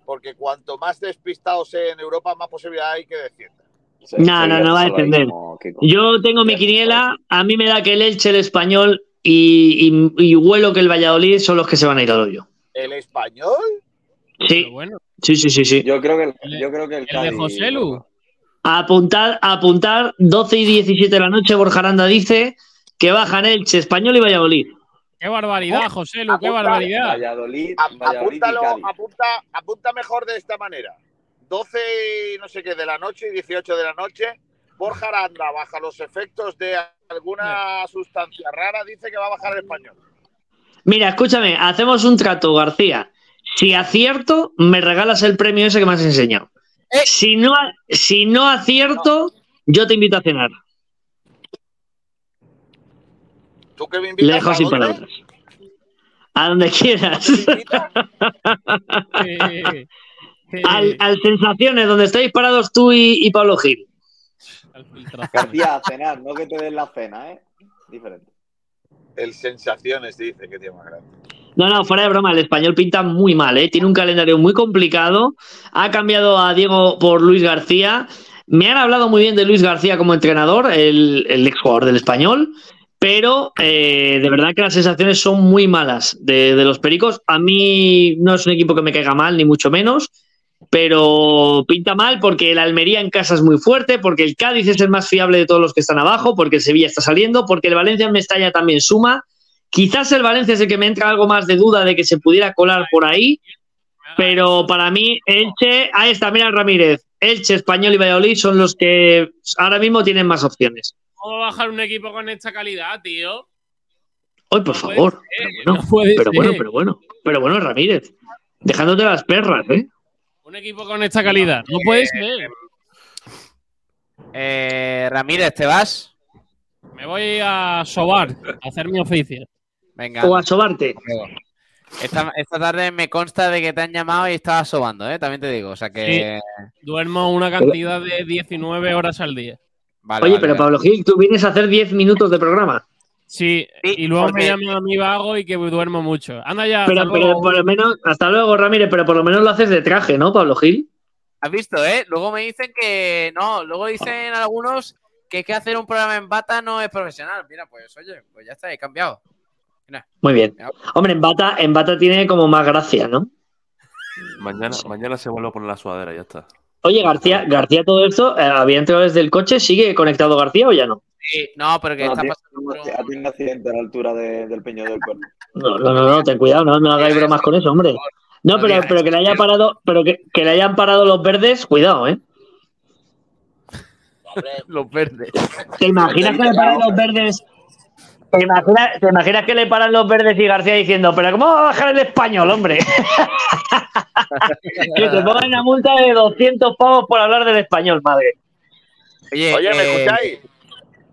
porque cuanto más despistado sea en Europa, más posibilidad hay que descienda. No, no, no va a defender. Yo tengo mi quiniela, a mí me da que el Elche, el Español y, y, y huelo que el Valladolid son los que se van a ir al hoyo. ¿El español? Sí, sí, sí, sí, sí. Yo creo que el, yo creo que el, El de José Lu. Apuntar, apuntar, 12 y 17 de la noche, Borja Aranda dice que bajan Elche, Español y Valladolid. Qué barbaridad, José Lu, qué barbaridad. Valladolid, Valladolid y apúntalo, Cádiz. apunta, apunta mejor de esta manera. 12 y no sé qué de la noche y 18 de la noche, Borja Aranda, baja los efectos de alguna sustancia rara, dice que va a bajar el español. Mira, escúchame, hacemos un trato, García. Si acierto, me regalas el premio ese que me has enseñado. Eh. Si, no, si no acierto, yo te invito a cenar. ¿Tú qué me invitas? Lejos ¿A sin dónde? palabras. A donde quieras. Eh, <laughs> eh, al Sensaciones, donde estáis parados tú y, y Pablo Gil. Al filtración. García, a cenar, no que te den la cena, ¿eh? Diferente. El Sensaciones dice que tiene más grande. No, no, fuera de broma, el español pinta muy mal, ¿eh? Tiene un calendario muy complicado. Ha cambiado a Diego por Luis García. Me han hablado muy bien de Luis García como entrenador, el, el exjugador del español, pero eh, de verdad que las sensaciones son muy malas de, de los Pericos. A mí no es un equipo que me caiga mal, ni mucho menos, pero pinta mal porque el Almería en casa es muy fuerte, porque el Cádiz es el más fiable de todos los que están abajo, porque el Sevilla está saliendo, porque el Valencia en Mestalla también suma. Quizás el Valencia es el que me entra algo más de duda de que se pudiera colar por ahí, pero para mí Elche, ahí está, mira Ramírez, Elche, Español y Valladolid son los que ahora mismo tienen más opciones. ¿Cómo bajar un equipo con esta calidad, tío? Hoy, por No favor. ser, pero bueno, no pero bueno, pero bueno, pero bueno, Ramírez, dejándote las perras, ¿eh? Un equipo con esta calidad. No puede ser. Eh, Ramírez, ¿te vas? Me voy a sobar, a hacer mi oficio. Venga. O a sobarte. Esta, esta tarde me consta de que te han llamado y estabas sobando, ¿eh? También te digo. O sea que. Duermo una cantidad de 19 horas al día. Vale, Oye, vale, pero vale. Pablo Gil, tú vienes a hacer 10 minutos de programa. Sí, Sí, y luego porque- me llaman a mi vago y que duermo mucho. Anda ya. Pero, hasta pero luego. por lo menos, hasta luego, Ramírez, pero por lo menos lo haces de traje, ¿no, Pablo Gil? Has visto, ¿eh? Luego me dicen que. No, luego dicen algunos que es que hacer un programa en bata no es profesional. Mira, pues oye, pues ya está, he cambiado. Muy bien. Hombre, en bata, en bata tiene como más gracia, ¿no? Mañana, mañana se vuelve a poner la sudadera, ya está. Oye, García, García, todo esto, eh, ¿había entrado desde el coche? ¿Sigue conectado García o ya no? Sí, no, pero que No, está tiene- pasando. Ha tenido un accidente a la altura de- del peño del cuerno. No, no, no, no, ten cuidado, no, no hagáis bromas con eso, hombre. No, pero, pero que le haya eso, parado, pero que, que le hayan parado los verdes, cuidado, ¿eh? <laughs> Los verdes. ¿Te imaginas que le paran los verdes? ¿Te imaginas, te imaginas que le paran los verdes y García diciendo, pero ¿cómo va a bajar el español, hombre? <laughs> que te pongan una multa de 200 pavos por hablar del español, madre. Oye, Oye, ¿me eh, escucháis?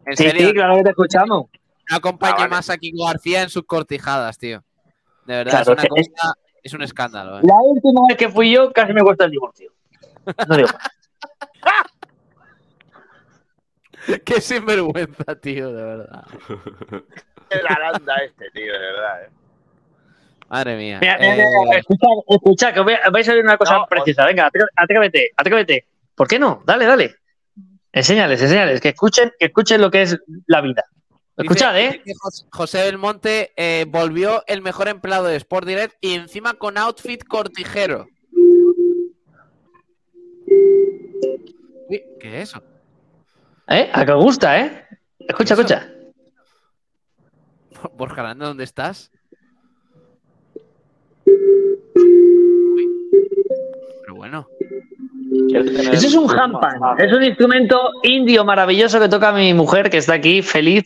En Sí, serio, sí, claro que te escuchamos. no acompañe Ah, vale. más a Kiko García en sus cortijadas, tío. De verdad, Claro, es una es- cosa. Es un escándalo, ¿eh? La última vez que fui yo casi me cuesta el divorcio. No digo más. <laughs> Qué sinvergüenza, tío, de verdad. El Aranda este, tío, de verdad, ¿eh? Madre mía. Mira, Eh, mira, escucha, escucha, que os voy a- vais a ver una cosa No, precisa. Venga, atré- atrévete, atrévete. ¿Por qué no? Dale, dale. Enséñales, enséñales, que escuchen, que escuchen lo que es la vida. Escuchad, ¿eh? José Belmonte eh, volvió el mejor empleado de Sport Direct y encima con outfit cortijero. Uy, ¿Qué es eso? ¿Eh? A que os gusta, ¿eh? Escucha, ¿Eso? escucha. Borja Aranda, ¿dónde estás? Uy. Pero bueno. Eso es un hampan. Es un instrumento indio maravilloso que toca mi mujer, que está aquí, feliz.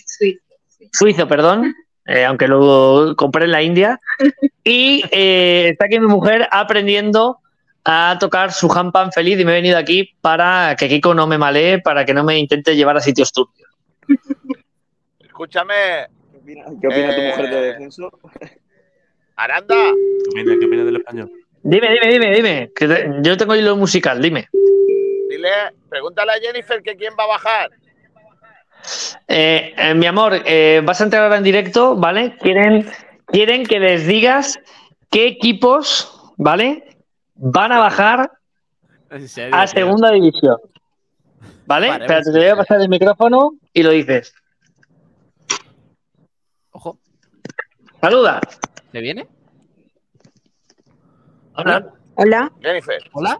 Suizo, perdón. eh, aunque lo compré en la India. <laughs> Y eh, está aquí mi mujer aprendiendo a tocar su hampan feliz y me he venido aquí para que Kiko no me malee, para que no me intente llevar a sitios turbios. <laughs> Escúchame, ¿Qué opina, qué opina tu Eh, mujer de descenso? Aranda, ¿Qué opina, qué opina del español? Dime, dime, dime, dime. Que te- yo tengo hilo musical, dime. dile, pregúntale a Jennifer que quién va a bajar. Eh, eh, mi amor, eh, vas a entrar ahora en directo, ¿vale? Quieren, quieren que les digas qué equipos, ¿vale? Van a bajar serio, a tío. segunda división. ¿Vale? Vale, Espérate, pues, te voy a pasar el micrófono y lo dices. Ojo, Saluda. ¿te viene? Hola. Hola, Jennifer. ¿Hola?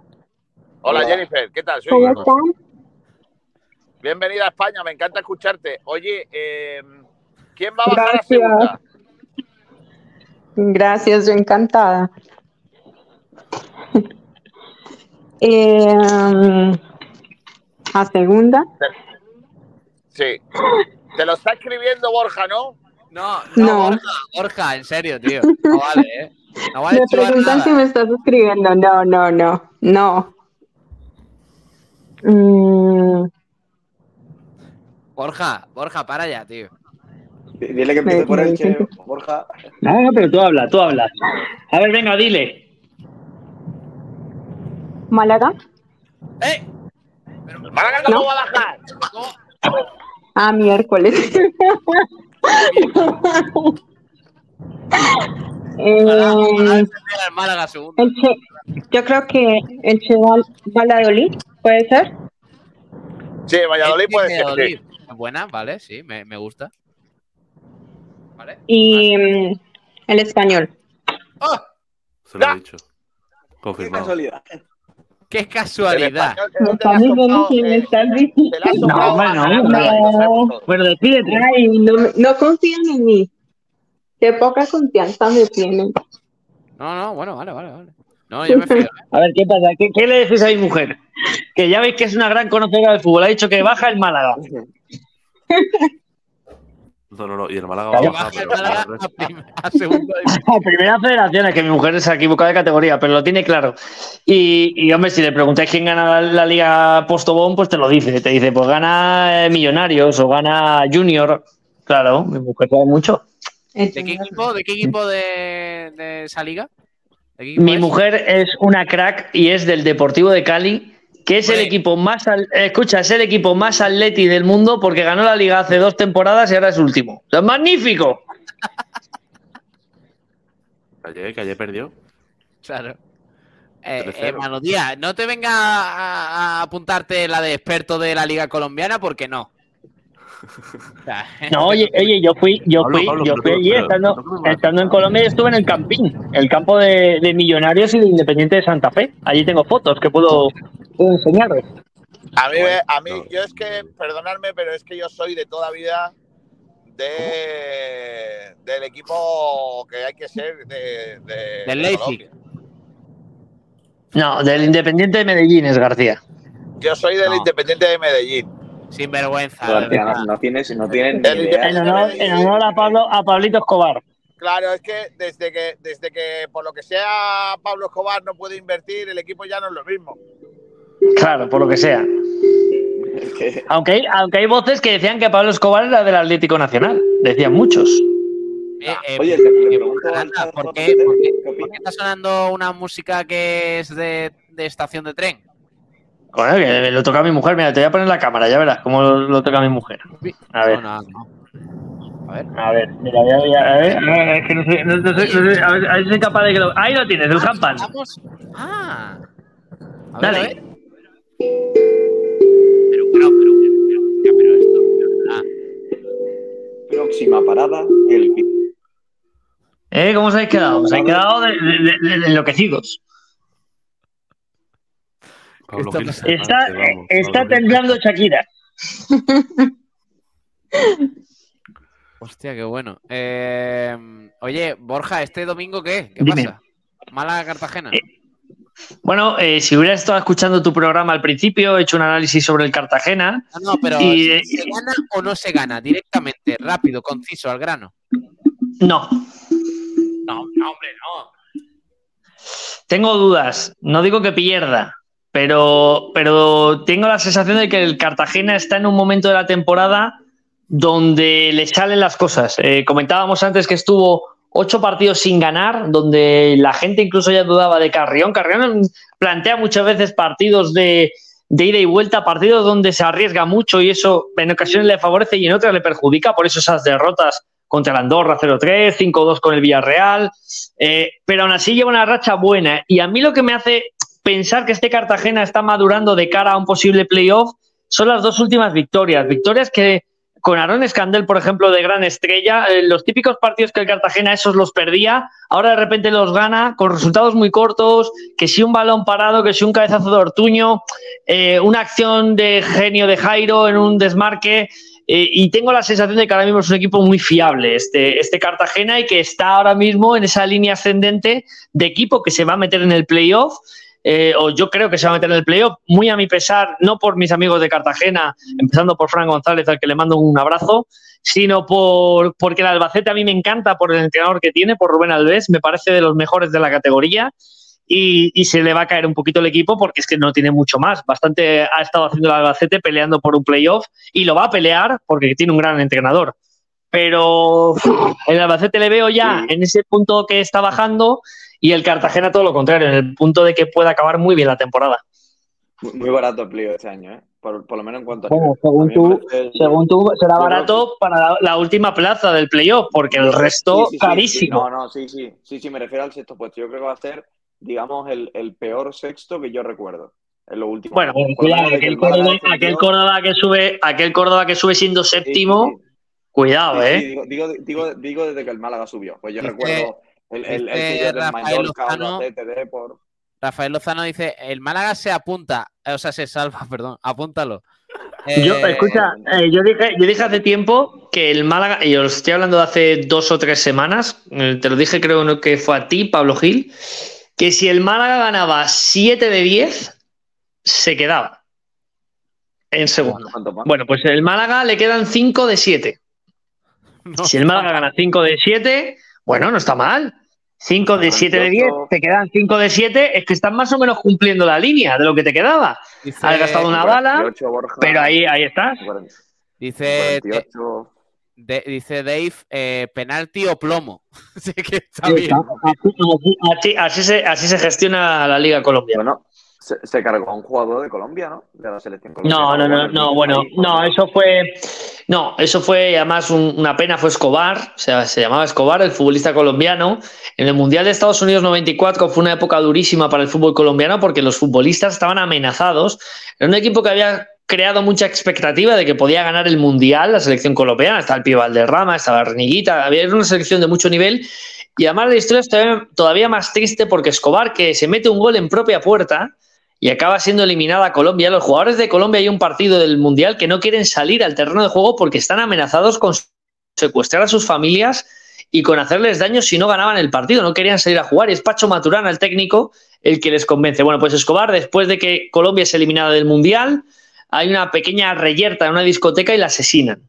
Hola, Hola. Jennifer, ¿qué tal? Soy ¿cómo están? Bienvenida a España, me encanta escucharte. Oye, eh, ¿quién va a bajar a Gracias. segunda? Gracias, yo encantada. <laughs> Eh, a segunda. Sí. Te lo está escribiendo Borja, ¿no? No, no, No. Borja, Borja, en serio, tío. No vale, ¿eh? No Me preguntan nada. si me estás escribiendo. No, no, no, no. Mm, Borja, Borja, para ya, tío. Dile que empiece por el che, Borja. No, no, pero tú habla, tú habla. A ver, venga, dile. ¿Málaga? ¡Eh! Málaga no, va a bajar. Ah, miércoles. <laughs> <laughs> Eh, El che, yo creo que el Che Val- Valladolid, ¿puede ser? Sí, Valladolid puede ser. Sí. Buena, vale, sí, me, me gusta. Y mm, el español. Se lo he dicho. Confirmado. casualidad. ¡Qué casualidad! Me estás diciendo que me estás diciendo. No, bueno, no. Bueno, despídete. Ay, no, no confían en mí. Qué poca confianza me tienen. No, no, bueno, vale, vale, vale. No, yo me fío. ¿eh? <laughs> A ver, ¿qué pasa? ¿Qué, qué le decís a mi mujer? Que ya veis que es una gran conocedora del fútbol. Ha dicho que baja el Málaga. No, no, no. Y el Málaga va a baja bajar, pero A segunda <laughs> A primera federación, es que mi mujer se ha equivocado de categoría, pero lo tiene claro. Y, y, hombre, si le preguntáis quién gana la, la liga Postobón, pues te lo dice. Te dice, pues gana eh, Millonarios o gana Junior. Claro, mi mujer sabe mucho. ¿De qué equipo, de, qué equipo de, de esa liga? ¿De qué equipo Mi es? mujer es una crack y es del Deportivo de Cali, que es el equipo más, al- escucha, es el equipo más atleti del mundo porque ganó la liga hace dos temporadas y ahora es último. ¡Es magnífico! Ayer, que ayer perdió. Claro. Eh, eh, 3-0. Manu Díaz, no te venga a, a apuntarte la de experto de la liga colombiana porque no. No, oye, oye, yo fui, yo Pablo, fui, Pablo, yo fui allí estando, estando en Colombia y estuve en el Campín, el campo de, de Millonarios y de Independiente de Santa Fe. Allí tengo fotos que puedo, puedo enseñaros. A mí, a mí yo es que, perdonadme, pero es que yo soy de toda vida de, del equipo que hay que ser de, de- Del de Leipzig. No, del Independiente de Medellín es García. Yo soy del No. Independiente de Medellín. Sin vergüenza. No, no tienes, no tienes ni El idea. En honor, en honor a Pablo, a Pablito Escobar. Claro, es que desde que desde que por lo que sea Pablo Escobar no puede invertir, el equipo ya no es lo mismo. Claro, por lo que sea. Aunque hay, aunque hay voces que decían que Pablo Escobar era del Atlético Nacional. Decían muchos. Eh, eh, Oye, eh, Aranda, ¿por qué, por qué- ¿qué por opina? qué está sonando una música que es de, de estación de tren? Bueno, que lo toca a mi mujer. Mira, te voy a poner la cámara, ya verás cómo lo, lo toca a mi mujer. A ver. No, no, no. A ver. A ver, mira, voy a, voy a- ver, a ver, es que no sé, no, no sé, no sé, a ver, a ver si soy capaz de que lo... Ahí lo tienes, el handpan. Vamos. Ah. A ver, Dale. a ver. Pero, pero, pero, pero, pero, pero esto, verdad. Próxima parada, el ¿Eh? ¿Cómo os habéis quedado? Os habéis quedado de, de- de- de enloquecidos. Pablo Está Gil? Está, Sánchez, vamos, está Pablo Gil temblando Shakira. <laughs> Hostia, qué bueno. Eh, oye, Borja, ¿este domingo qué? ¿Qué Dime. pasa? Málaga Cartagena. Eh, Bueno, eh, si hubieras estado escuchando tu programa al principio, he hecho un análisis sobre el Cartagena. No, no, pero y, eh, ¿se gana o no se gana? Directamente, rápido, conciso, al grano. No, No, no, hombre, no. tengo dudas. No digo que pierda, pero, pero tengo la sensación de que el Cartagena está en un momento de la temporada donde le salen las cosas. Eh, comentábamos antes que estuvo ocho partidos sin ganar, donde la gente incluso ya dudaba de Carrión. Carrión plantea muchas veces partidos de, de ida y vuelta, partidos donde se arriesga mucho y eso en ocasiones le favorece y en otras le perjudica. Por eso esas derrotas contra el Andorra 0-3, 5-2 con el Villarreal. Eh, pero aún así lleva una racha buena. Y a mí lo que me hace pensar que este Cartagena está madurando de cara a un posible playoff son las dos últimas victorias. Victorias que con Aaron Escandel, por ejemplo, de gran estrella, eh, los típicos partidos que el Cartagena esos los perdía, ahora de repente los gana con resultados muy cortos, que si un balón parado, que si un cabezazo de Ortuño, eh, una acción de genio de Jairo en un desmarque. eh, y tengo la sensación de que ahora mismo es un equipo muy fiable este, este Cartagena y que está ahora mismo en esa línea ascendente de equipo que se va a meter en el playoff eh, o yo creo que se va a meter en el playoff, muy a mi pesar, no por mis amigos de Cartagena, empezando por Fran González, al que le mando un abrazo, sino por, porque el Albacete a mí me encanta por el entrenador que tiene, por Rubén Alves, me parece de los mejores de la categoría. Y, y se le va a caer un poquito el equipo porque es que no tiene mucho más. Bastante ha estado haciendo el Albacete peleando por un playoff y lo va a pelear porque tiene un gran entrenador pero el Albacete le veo ya en ese punto que está bajando y el Cartagena todo lo contrario, en el punto de que puede acabar muy bien la temporada. Muy, barato el playoff este año, ¿eh? Por, por lo menos en cuanto a. Bueno, según tú, parece- según tú, será barato para la, la última plaza del playoff, porque el resto Sí, sí, sí, carísimo. sí, no, no, sí, sí, sí, sí, me refiero al sexto puesto. Yo creo que va a ser, digamos, el, el peor sexto que yo recuerdo. En lo último. Bueno, cuidado, aquel Córdoba, descendió. aquel Córdoba que sube, aquel Córdoba que sube siendo séptimo, cuidado, eh. digo, digo, digo, digo desde que el Málaga subió. Pues yo recuerdo el, el, el yo del Rafael Mallorca, Lozano- Albacete, Depor. Rafael Lozano dice, el Málaga se apunta, eh, o sea, se salva, <laughs> perdón, apúntalo. Yo, Eh, escucha, eh, yo, dije, yo dije hace tiempo que el Málaga, y os estoy hablando de hace dos o tres semanas, eh, te lo dije creo que fue a ti, Pablo Gil, que si el Málaga ganaba 7 de 10, se quedaba en segunda. Bueno, pues el Málaga le quedan 5 de 7. <laughs> si el Málaga gana 5 de 7, bueno, no está mal. 5 de 7 de 10, te quedan 5 de 7, es que están más o menos cumpliendo la línea de lo que te quedaba. Dice- Has gastado una bala, 48, Borja, pero ahí, ahí estás. Dice, 48. de- dice Dave, eh, penalti o plomo. <laughs> Así que está bien. así- así- así se, así se gestiona la Liga colombiana. Bueno, se, se cargó a un jugador de Colombia, ¿no? De la selección colombiana. No, no, no, no, bueno, no, eso fue, no, eso fue además un- una pena, fue Escobar, o sea, se llamaba Escobar, el futbolista colombiano. En el Mundial de Estados Unidos 94 fue una época durísima para el fútbol colombiano porque los futbolistas estaban amenazados. Era un equipo que había creado mucha expectativa de que podía ganar el Mundial, la selección colombiana, estaba el Pío Valderrama, estaba Reniguita, había una selección de mucho nivel. Y además la historia es todavía, todavía más triste porque Escobar, que se mete un gol en propia puerta, y acaba siendo eliminada Colombia. Los jugadores de Colombia hay un partido del Mundial que no quieren salir al terreno de juego porque están amenazados con secuestrar a sus familias y con hacerles daño si no ganaban el partido. No querían salir a jugar. Y es Pacho Maturana, el técnico, el que les convence. Bueno, pues Escobar, después de que Colombia es eliminada del Mundial, hay una pequeña reyerta en una discoteca y la asesinan.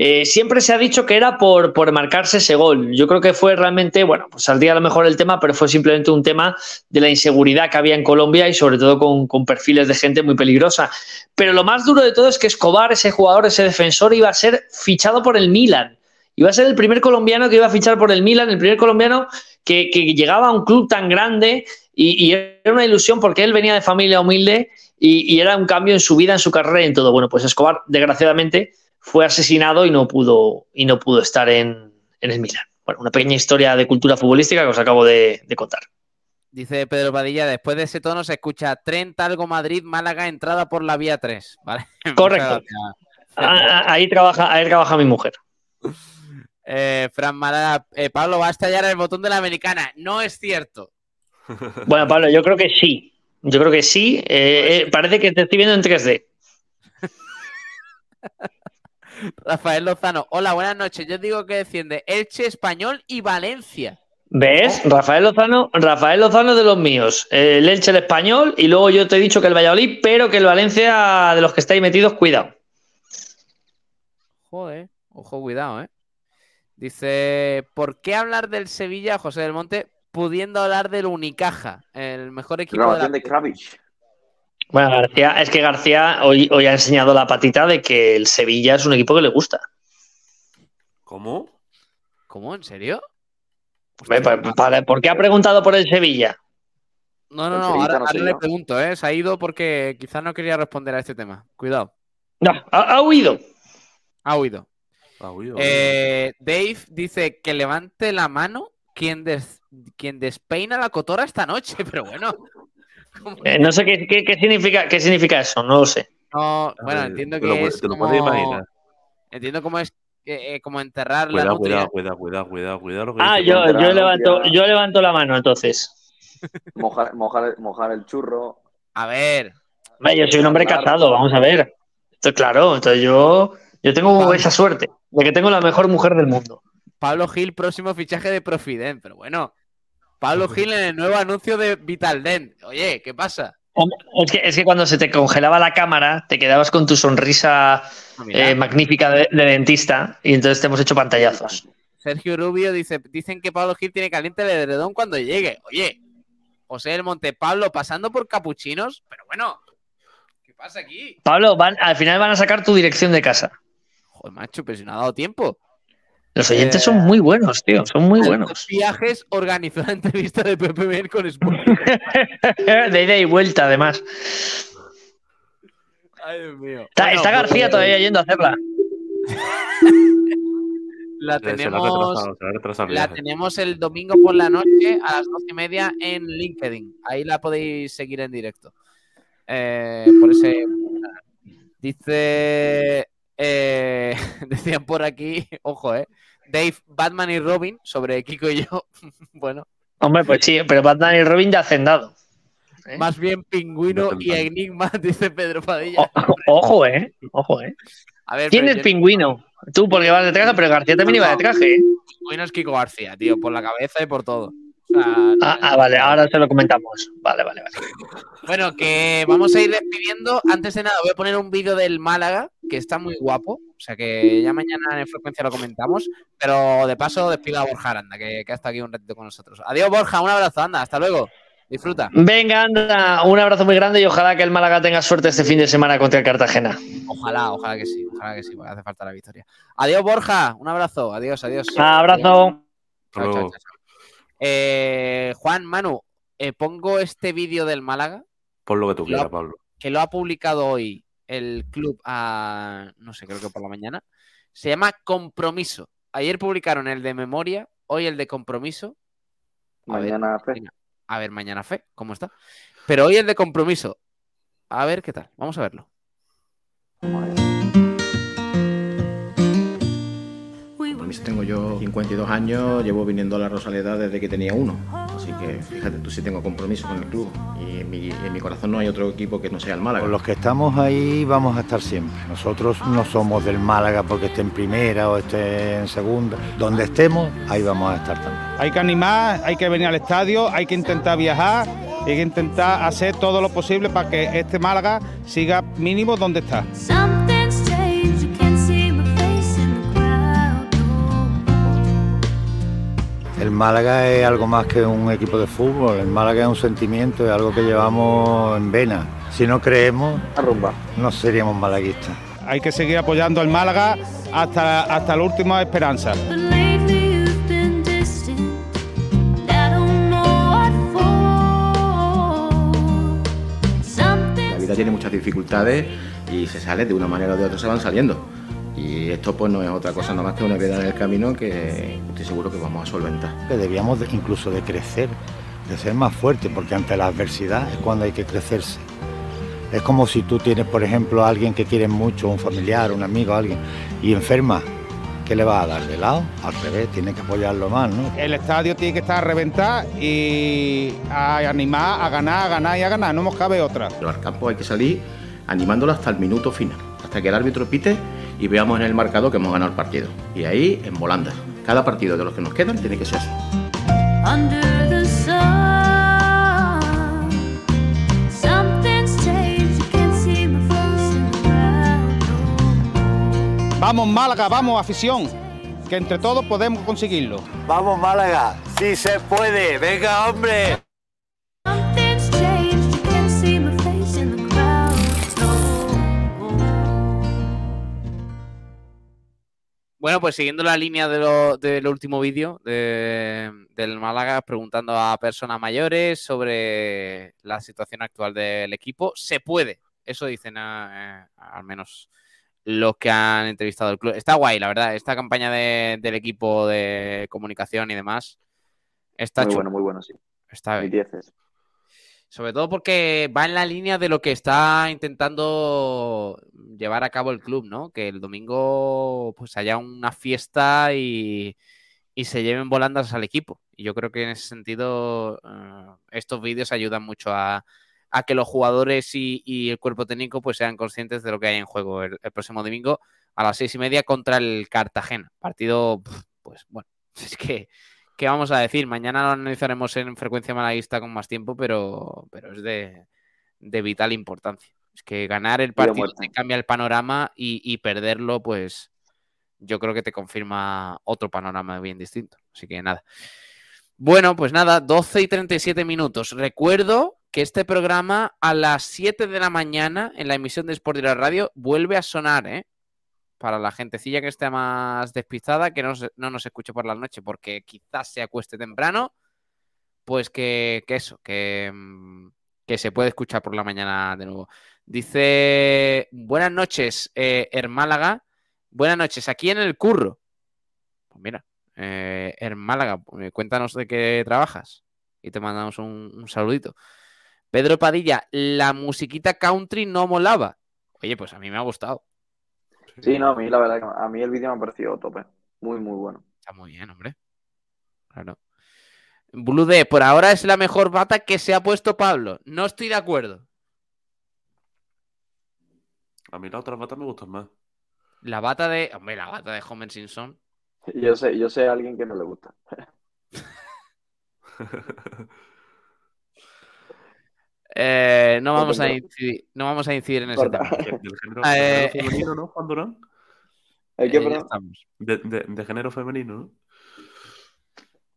Eh, siempre se ha dicho que era por, por marcarse ese gol. Yo creo que fue realmente, bueno, pues saldría a lo mejor el tema, pero fue simplemente un tema de la inseguridad que había en Colombia y sobre todo con, con perfiles de gente muy peligrosa. Pero lo más duro de todo es que Escobar, ese jugador, ese defensor, iba a ser fichado por el Milan. Iba a ser el primer colombiano que iba a fichar por el Milan, el primer colombiano que, que llegaba a un club tan grande y, era una ilusión porque él venía de familia humilde y, y era un cambio en su vida, en su carrera y en todo. Bueno, pues Escobar, desgraciadamente, fue asesinado y no pudo, y no pudo estar en, en el Milan. Bueno, una pequeña historia de cultura futbolística que os acabo de, de contar. Dice Pedro Padilla, después de ese tono se escucha tren Talgo Madrid, Málaga, entrada por la vía 3. <laughs> ¿vale? Correcto. Ah, ah, Ahí trabaja, ahí trabaja mi mujer. Eh, Fran Málaga, eh, Pablo, va a estallar el botón de la americana. No es cierto. <laughs> Bueno, Pablo, yo creo que sí. Yo creo que sí. Eh, eh, parece que te estoy viendo en 3D. <laughs> Rafael Lozano, hola, buenas noches. Yo digo que defiende Elche, Español y Valencia. ¿Ves? Rafael Lozano, Rafael Lozano de los míos. El Elche, el español, y luego yo te he dicho que el Valladolid, pero que el Valencia, de los que estáis metidos, cuidado. Joder, ojo, cuidado, ¿eh? Dice, ¿por qué hablar del Sevilla, José del Monte, pudiendo hablar del Unicaja, el mejor equipo de la... De Kravich. Bueno, García, es que García hoy, hoy ha enseñado la patita de que el Sevilla es un equipo que le gusta. ¿Cómo? ¿Cómo? ¿En serio? Ve, pa- pa- ¿Por qué ha preguntado por el Sevilla? No, no, no, ahora, no ahora sé le pregunto, ¿eh? Se ha ido porque quizás no quería responder a este tema. Cuidado, No, ha, ha huido. ha huido. Eh, Dave dice que levante la mano quien, des- quien despeina la cotora esta noche, <laughs> pero bueno. Eh, no sé qué, qué- qué significa, qué significa eso, no lo sé. No, bueno, ver, entiendo te lo que pu- es te lo como... puedes imaginar. Entiendo cómo es eh, eh, como enterrar la Cuidado, nutria. cuidado, cuidado, cuidado, cuidado, cuidado. lo que Ah, yo, yo, levanto, yo levanto la mano entonces. <laughs> Mojar, mojar, mojar el churro. A ver, Yo soy un hombre casado, vamos a ver. Esto es claro, entonces yo, yo tengo esa suerte de que tengo la mejor mujer del mundo. Pablo Gil, próximo fichaje de Profiden, pero bueno. Pablo Gil en el nuevo anuncio de Vital Dent. Oye, ¿qué pasa? Es que, es que cuando se te congelaba la cámara, te quedabas con tu sonrisa mira. eh, magnífica de, de dentista y entonces te hemos hecho pantallazos. Sergio Rubio dice, dicen que Pablo Gil tiene caliente el edredón cuando llegue. Oye, José del Monte Pablo pasando por capuchinos, pero bueno, ¿qué pasa aquí? Pablo, van, al final van a sacar tu dirección de casa. Joder, macho, pero si no ha dado tiempo. Los oyentes Eh, son muy buenos, tío, son muy buenos. Viajes organizó la entrevista de Pepe Mer con Sport. <laughs> De ida y vuelta, además. Ay, Dios mío. Está, Bueno, está García pues, todavía yendo a hacerla. <laughs> La Se la ha tenemos, retrasado, se la tenemos el domingo por la noche a las doce y media en LinkedIn. Ahí la podéis seguir en directo. Eh, por ese. Dice. Eh, <laughs> decían por aquí, ojo, eh. Dave, Batman y Robin sobre Kiko y yo. <laughs> bueno, Hombre, pues sí, pero Batman y Robin de hacendado. más bien Pingüino y Enigma, <laughs> dice Pedro Padilla. Ojo, eh. Ojo, eh. A ver, ¿Quién es yo- pingüino? Tú porque vas de traje, pero García también iba de traje, ¿eh? Pingüino es Kiko García, tío, por la cabeza y por todo. Ah, ah, vale, ahora se lo comentamos. Vale, vale, vale. Bueno, que vamos a ir despidiendo. Antes de nada, voy a poner un vídeo del Málaga, que está muy guapo. O sea que ya mañana en frecuencia lo comentamos. Pero de paso, despido a Borja Aranda, que, que ha estado aquí un ratito con nosotros. Adiós, Borja, un abrazo, anda, hasta luego. Disfruta. Venga, anda, un abrazo muy grande y ojalá que el Málaga tenga suerte este fin de semana contra el Cartagena. Ojalá, ojalá que sí, ojalá que sí, porque hace falta la victoria. Adiós, Borja, un abrazo, adiós, adiós. Abrazo. Chao, chao. Eh, Juan, Manu, eh, pongo este vídeo del Málaga Pon lo que tú quieras, Pablo. que lo ha publicado hoy el club a, no sé, creo que por la mañana. Se llama Compromiso. Ayer publicaron el de memoria, hoy el de compromiso. A ver, Mañana fe. a ver, mañana fe, ¿cómo está? Pero hoy el de compromiso. A ver qué tal. Vamos a verlo. Tengo yo 52 años, llevo viniendo a la Rosaleda desde que tenía uno. Así que fíjate, tú sí tengo compromiso con el club. Y en mi, en mi corazón no hay otro equipo que no sea el Málaga. Con los que estamos ahí vamos a estar siempre. Nosotros no somos del Málaga porque esté en primera o esté en segunda. Donde estemos, ahí vamos a estar también. Hay que animar, hay que venir al estadio, hay que intentar viajar, hay que intentar hacer todo lo posible para que este Málaga siga mínimo donde está. El Málaga es algo más que un equipo de fútbol. El Málaga es un sentimiento, es algo que llevamos en vena. Si no creemos, no seríamos malaguistas. Hay que seguir apoyando al Málaga hasta, hasta la última esperanza. La vida tiene muchas dificultades y se sale de una manera o de otra, se van saliendo. Y esto pues no es otra cosa nada más que una piedra en el camino que estoy seguro que vamos a solventar. Que debíamos de- incluso de crecer, de ser más fuertes, porque ante la adversidad es cuando hay que crecerse. Es como si tú tienes, por ejemplo, a alguien que quieres mucho, un familiar, un amigo, alguien, y enferma. ¿Qué le vas a dar? ¿De lado? Al revés, tienes que apoyarlo más, ¿no? El estadio tiene que estar a reventar y a animar, a ganar, a ganar y a ganar. No nos cabe otra. Pero al campo hay que salir animándolo hasta el minuto final, hasta que el árbitro pite y veamos en el marcador que hemos ganado el partido. Y ahí en volanda. Cada partido de los que nos quedan tiene que ser crowd. Vamos Málaga, vamos afición, que entre todos podemos conseguirlo. Vamos Málaga, sí se puede, venga hombre. Bueno, pues siguiendo la línea de lo- del último vídeo de- del Málaga, preguntando a personas mayores sobre la situación actual del equipo, se puede. Eso dicen ah, eh, al menos los que han entrevistado el club. Está guay, la verdad. Esta campaña de- del equipo de comunicación y demás está Muy chula. bueno, muy bueno, sí. Está bien. Sobre todo porque va en la línea de lo que está intentando llevar a cabo el club, ¿no? Que el domingo pues haya una fiesta y, y se lleven volandas al equipo. Y yo creo que en ese sentido eh, estos vídeos ayudan mucho a, a que los jugadores y, y el cuerpo técnico pues sean conscientes de lo que hay en juego el, el próximo domingo a las seis y media contra el Cartagena. Partido, pues bueno, <laughs> es que ¿qué vamos a decir? Mañana lo analizaremos en frecuencia malaguista con más tiempo, pero, pero es de, de vital importancia. Es que ganar el partido te cambia el panorama y, y perderlo, pues yo creo que te confirma otro panorama bien distinto. Así que nada. Bueno, pues nada, 12 y 37 minutos. Recuerdo que este programa a las 7 de la mañana en la emisión de Sport Direct Radio vuelve a sonar, ¿eh? Para la gentecilla que esté más despistada, que no, no nos escuche por la noche porque quizás se acueste temprano, pues que, que eso, que, mm, que se puede escuchar por la mañana de nuevo. Dice, buenas noches, eh, Hermálaga. Buenas noches, aquí en el curro. Pues mira, eh, Hermálaga, eh, cuéntanos de qué trabajas y te mandamos un, un saludito. Pedro Padilla, la musiquita country no molaba. Oye, pues a mí me ha gustado. Sí, no, a mí la verdad que a mí el vídeo me ha parecido tope. Muy, muy bueno. Está muy bien, hombre. Claro. Blue D, por ahora es la mejor bata que se ha puesto Pablo. No estoy de acuerdo. A mí las otras batas me gustan más. La bata de. Hombre, la bata de Homer Simpson. Yo sé, yo sé a alguien que no le gusta. <laughs> Eh, no, vamos a incidir, no vamos a incidir en ese Corta. tema. <laughs> Del género, Eh, del género femenino, <laughs> ¿no, Juan Durán? ¿El eh, qué, perdón? De, de- de género femenino, ¿no?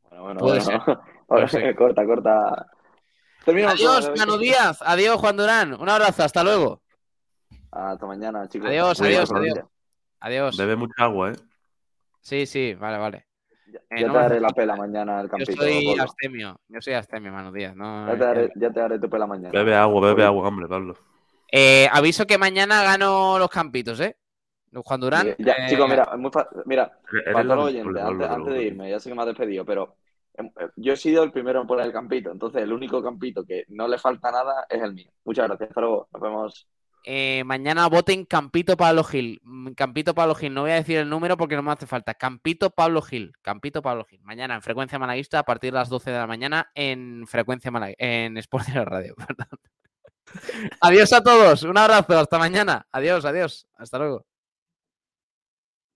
Bueno, bueno, Puede bueno. ser, <laughs> Ahora, ser. corta, corta. Adiós, Manu. Díaz. Adiós, Juan Durán. Un abrazo, hasta luego. Hasta mañana, chicos. Adiós, adiós, adiós. Adiós. Bebe mucha agua, ¿eh? Sí, sí, vale, vale. Ya, Eh, ya no te daré la pela mañana al Yo campito. soy Pablo. astemio. Yo soy astemio, Manu Díaz. No, Ya te daré, ya te daré tu pela mañana. Bebe agua, bebe agua, hombre, Pablo. Eh, aviso que mañana gano los campitos, ¿eh? Juan Durán. Ya, eh, chicos, mira, es muy fa- mira, para todos los oyentes, antes, antes de irme, ya sé que me has despedido, pero em, eh, yo he sido el primero en poner el campito, entonces el único campito que no le falta nada es el mío. Muchas gracias, hasta luego, nos vemos. Eh, mañana voten Campito Pablo Gil. Mm, Campito Pablo Gil. No voy a decir el número porque no me hace falta. Campito Pablo Gil. Campito Pablo Gil. Mañana en Frecuencia Malaguista a partir de las 12 de la mañana en Frecuencia Malaguista. En Sport de la Radio, <laughs> adiós a todos. Un abrazo. Hasta mañana. Adiós, adiós. Hasta luego.